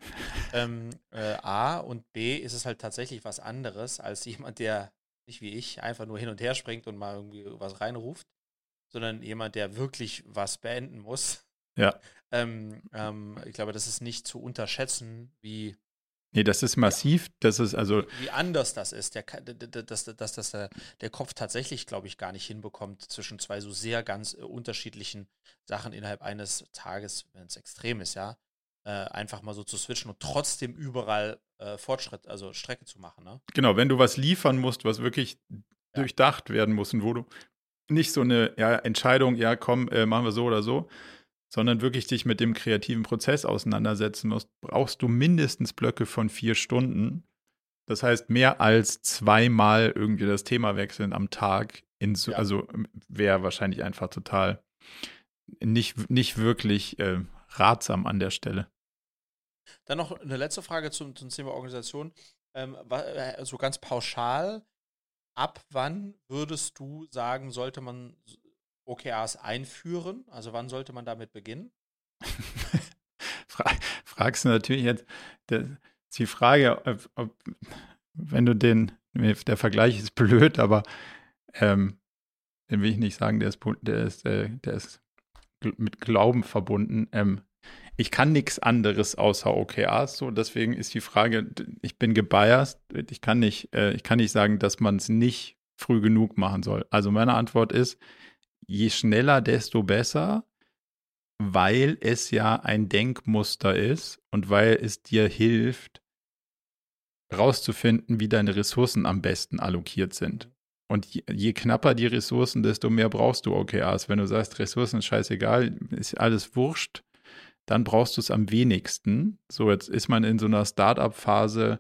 Ähm, äh, A und B ist es halt tatsächlich was anderes als jemand, der nicht wie ich einfach nur hin und her springt und mal irgendwie was reinruft, sondern jemand, der wirklich was beenden muss Ja. Ähm, ähm, ich glaube, das ist nicht zu unterschätzen, wie Nee, das ist massiv. Das ist also. Wie anders das ist, der, dass, dass, dass der, der Kopf tatsächlich, glaube ich, gar nicht hinbekommt, zwischen zwei so sehr ganz äh, unterschiedlichen Sachen innerhalb eines Tages, wenn es extrem ist, ja, äh, einfach mal so zu switchen und trotzdem überall äh, Fortschritt, also Strecke zu machen. Ne? Genau, wenn du was liefern musst, was wirklich ja. durchdacht werden muss und wo du nicht so eine ja, Entscheidung, ja, komm, äh, machen wir so oder so, sondern wirklich dich mit dem kreativen Prozess auseinandersetzen musst, brauchst du mindestens Blöcke von vier Stunden. Das heißt, mehr als zweimal irgendwie das Thema wechseln am Tag. So, ja. Also wäre wahrscheinlich einfach total nicht, nicht wirklich äh, ratsam an der Stelle. Dann noch eine letzte Frage zum, zum Thema Organisation. Ähm, äh, so ganz pauschal, ab wann würdest du sagen, sollte man OKRs einführen? Also wann sollte man damit beginnen? Fragst du natürlich jetzt, die Frage, ob, ob, wenn du den, der Vergleich ist blöd, aber ähm, den will ich nicht sagen, der ist, der ist, äh, der ist mit Glauben verbunden. Ähm, ich kann nichts anderes außer OKRs, so deswegen ist die Frage, ich bin gebiased, ich kann nicht, äh, ich kann nicht sagen, dass man es nicht früh genug machen soll. Also meine Antwort ist, je schneller, desto besser, weil es ja ein Denkmuster ist und weil es dir hilft, rauszufinden, wie deine Ressourcen am besten allokiert sind. Und je, je, knapper die Ressourcen, desto mehr brauchst du OKRs. Wenn du sagst, Ressourcen ist scheißegal, ist alles wurscht, dann brauchst du es am wenigsten. So, jetzt ist man in so einer Startup-Phase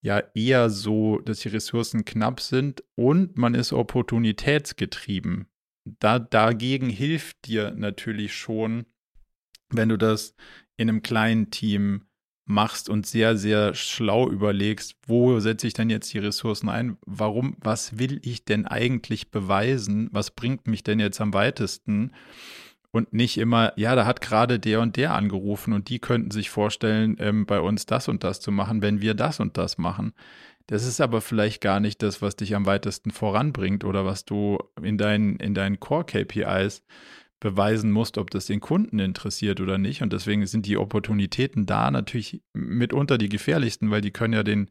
ja eher so, dass die Ressourcen knapp sind und man ist opportunitätsgetrieben da, dagegen hilft dir natürlich schon, wenn du das in einem kleinen Team machst und sehr, sehr schlau überlegst, wo setze ich denn jetzt die Ressourcen ein? Warum, was will ich denn eigentlich beweisen? Was bringt mich denn jetzt am weitesten? Und nicht immer, ja, da hat gerade der und der angerufen und die könnten sich vorstellen, ähm, bei uns das und das zu machen, wenn wir das und das machen. Das ist aber vielleicht gar nicht das, was dich am weitesten voranbringt oder was du in deinen, in deinen Core-KPIs beweisen musst, ob das den Kunden interessiert oder nicht. Und deswegen sind die Opportunitäten da natürlich mitunter die gefährlichsten, weil die können ja den,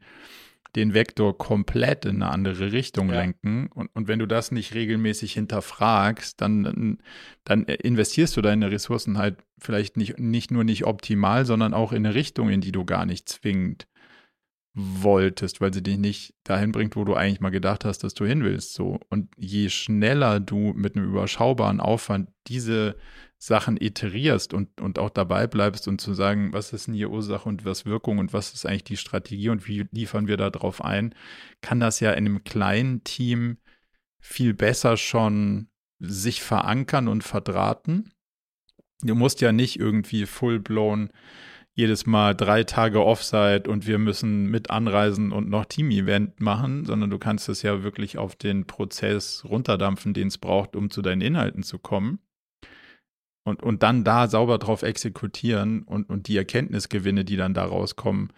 den Vektor komplett in eine andere Richtung ja. lenken. Und, und wenn du das nicht regelmäßig hinterfragst, dann, dann investierst du deine Ressourcen halt vielleicht nicht, nicht nur nicht optimal, sondern auch in eine Richtung, in die du gar nicht zwingend wolltest, weil sie dich nicht dahin bringt, wo du eigentlich mal gedacht hast, dass du hin willst. So. Und je schneller du mit einem überschaubaren Aufwand diese Sachen iterierst und, und auch dabei bleibst und zu sagen, was ist denn hier Ursache und was Wirkung und was ist eigentlich die Strategie und wie liefern wir da drauf ein, kann das ja in einem kleinen Team viel besser schon sich verankern und verdrahten. Du musst ja nicht irgendwie full-blown jedes Mal drei Tage Offside und wir müssen mit anreisen und noch Team-Event machen, sondern du kannst es ja wirklich auf den Prozess runterdampfen, den es braucht, um zu deinen Inhalten zu kommen. Und, und dann da sauber drauf exekutieren und, und die Erkenntnisgewinne, die dann da rauskommen,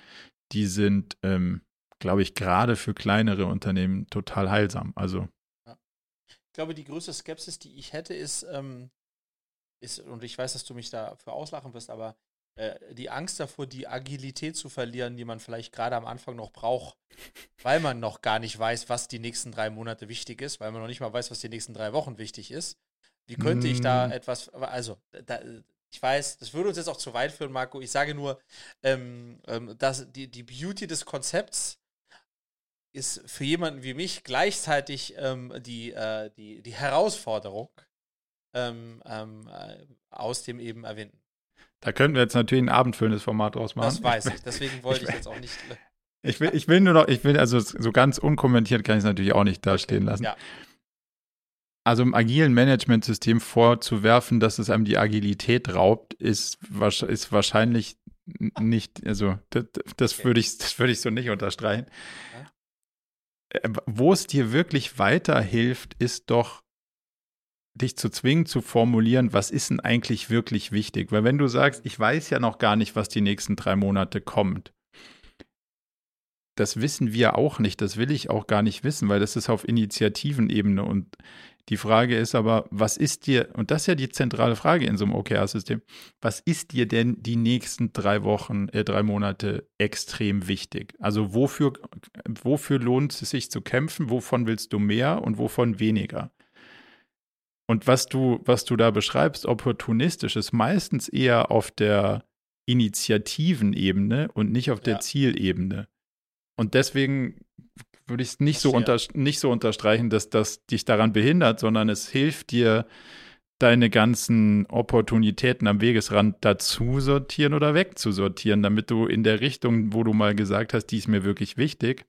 die sind, ähm, glaube ich, gerade für kleinere Unternehmen total heilsam. Also. Ich glaube, die größte Skepsis, die ich hätte, ist, ähm, ist, und ich weiß, dass du mich dafür auslachen wirst, aber äh, die Angst davor, die Agilität zu verlieren, die man vielleicht gerade am Anfang noch braucht, weil man noch gar nicht weiß, was die nächsten drei Monate wichtig ist, weil man noch nicht mal weiß, was die nächsten drei Wochen wichtig ist. Wie könnte ich da mm. etwas, also, da, ich weiß, das würde uns jetzt auch zu weit führen, Marco. Ich sage nur, ähm, ähm, dass die, die Beauty des Konzepts ist für jemanden wie mich gleichzeitig ähm, die, äh, die, die Herausforderung ähm, ähm, äh, aus dem eben erwähnten. Da könnten wir jetzt natürlich ein abendfüllendes Format draus machen. Das weiß ich, deswegen wollte ich, ich jetzt auch nicht. Äh, ich will, ich will nur noch, ich will, also so ganz unkommentiert kann ich es natürlich auch nicht da stehen lassen. Ja. Also im agilen Managementsystem vorzuwerfen, dass es einem die Agilität raubt, ist, ist wahrscheinlich nicht, also das, das okay. würde ich, das würde ich so nicht unterstreichen. Ja. Äh, wo es dir wirklich weiterhilft, ist doch dich zu zwingen zu formulieren, was ist denn eigentlich wirklich wichtig? Weil wenn du sagst, ich weiß ja noch gar nicht, was die nächsten drei Monate kommt, das wissen wir auch nicht, das will ich auch gar nicht wissen, weil das ist auf Initiativenebene und die Frage ist aber, was ist dir, und das ist ja die zentrale Frage in so einem OKR-System, was ist dir denn die nächsten drei Wochen, äh, drei Monate extrem wichtig? Also wofür, wofür lohnt es sich zu kämpfen? Wovon willst du mehr und wovon weniger? Und was du, was du da beschreibst, opportunistisch, ist meistens eher auf der Initiativenebene und nicht auf der ja. Zielebene. Und deswegen würde ich es nicht, so unter, nicht so unterstreichen, dass das dich daran behindert, sondern es hilft dir, deine ganzen Opportunitäten am Wegesrand dazu sortieren oder wegzusortieren, damit du in der Richtung, wo du mal gesagt hast, die ist mir wirklich wichtig,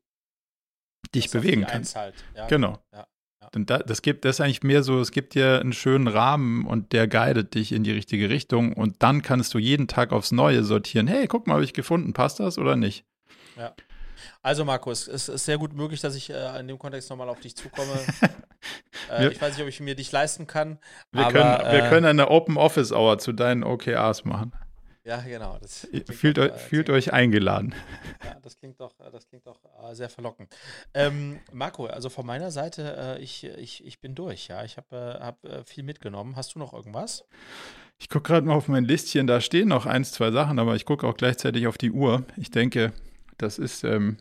dich das bewegen kannst. Halt. Ja, genau. Ja, ja. Und das gibt, das ist eigentlich mehr so, es gibt dir einen schönen Rahmen und der guidet dich in die richtige Richtung und dann kannst du jeden Tag aufs Neue sortieren. Hey, guck mal, habe ich gefunden, passt das oder nicht? Ja. Also Markus, es ist sehr gut möglich, dass ich äh, in dem Kontext nochmal auf dich zukomme. äh, ich weiß nicht, ob ich mir dich leisten kann. Wir, aber, können, wir äh, können eine Open Office Hour zu deinen OKRs machen. Ja, genau. fühlt, doch, euch, fühlt euch eingeladen. Ja, das klingt doch, das klingt doch äh, sehr verlockend. Ähm, Marco, also von meiner Seite, äh, ich, ich, ich bin durch. Ja, ich habe äh, hab, äh, viel mitgenommen. Hast du noch irgendwas? Ich gucke gerade mal auf mein Listchen. Da stehen noch eins, zwei Sachen, aber ich gucke auch gleichzeitig auf die Uhr. Ich denke, das ist, ähm,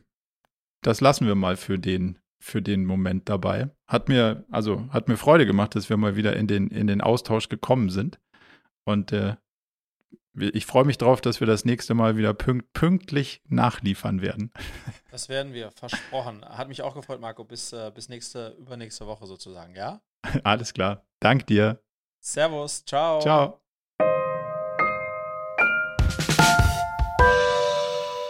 das lassen wir mal für den, für den Moment dabei. Hat mir, also hat mir Freude gemacht, dass wir mal wieder in den, in den Austausch gekommen sind. Und äh, ich freue mich drauf, dass wir das nächste Mal wieder pünkt, pünktlich nachliefern werden. Das werden wir, versprochen. Hat mich auch gefreut, Marco. Bis, äh, bis nächste, übernächste Woche sozusagen, ja? Alles klar. Dank dir. Servus. Ciao. Ciao.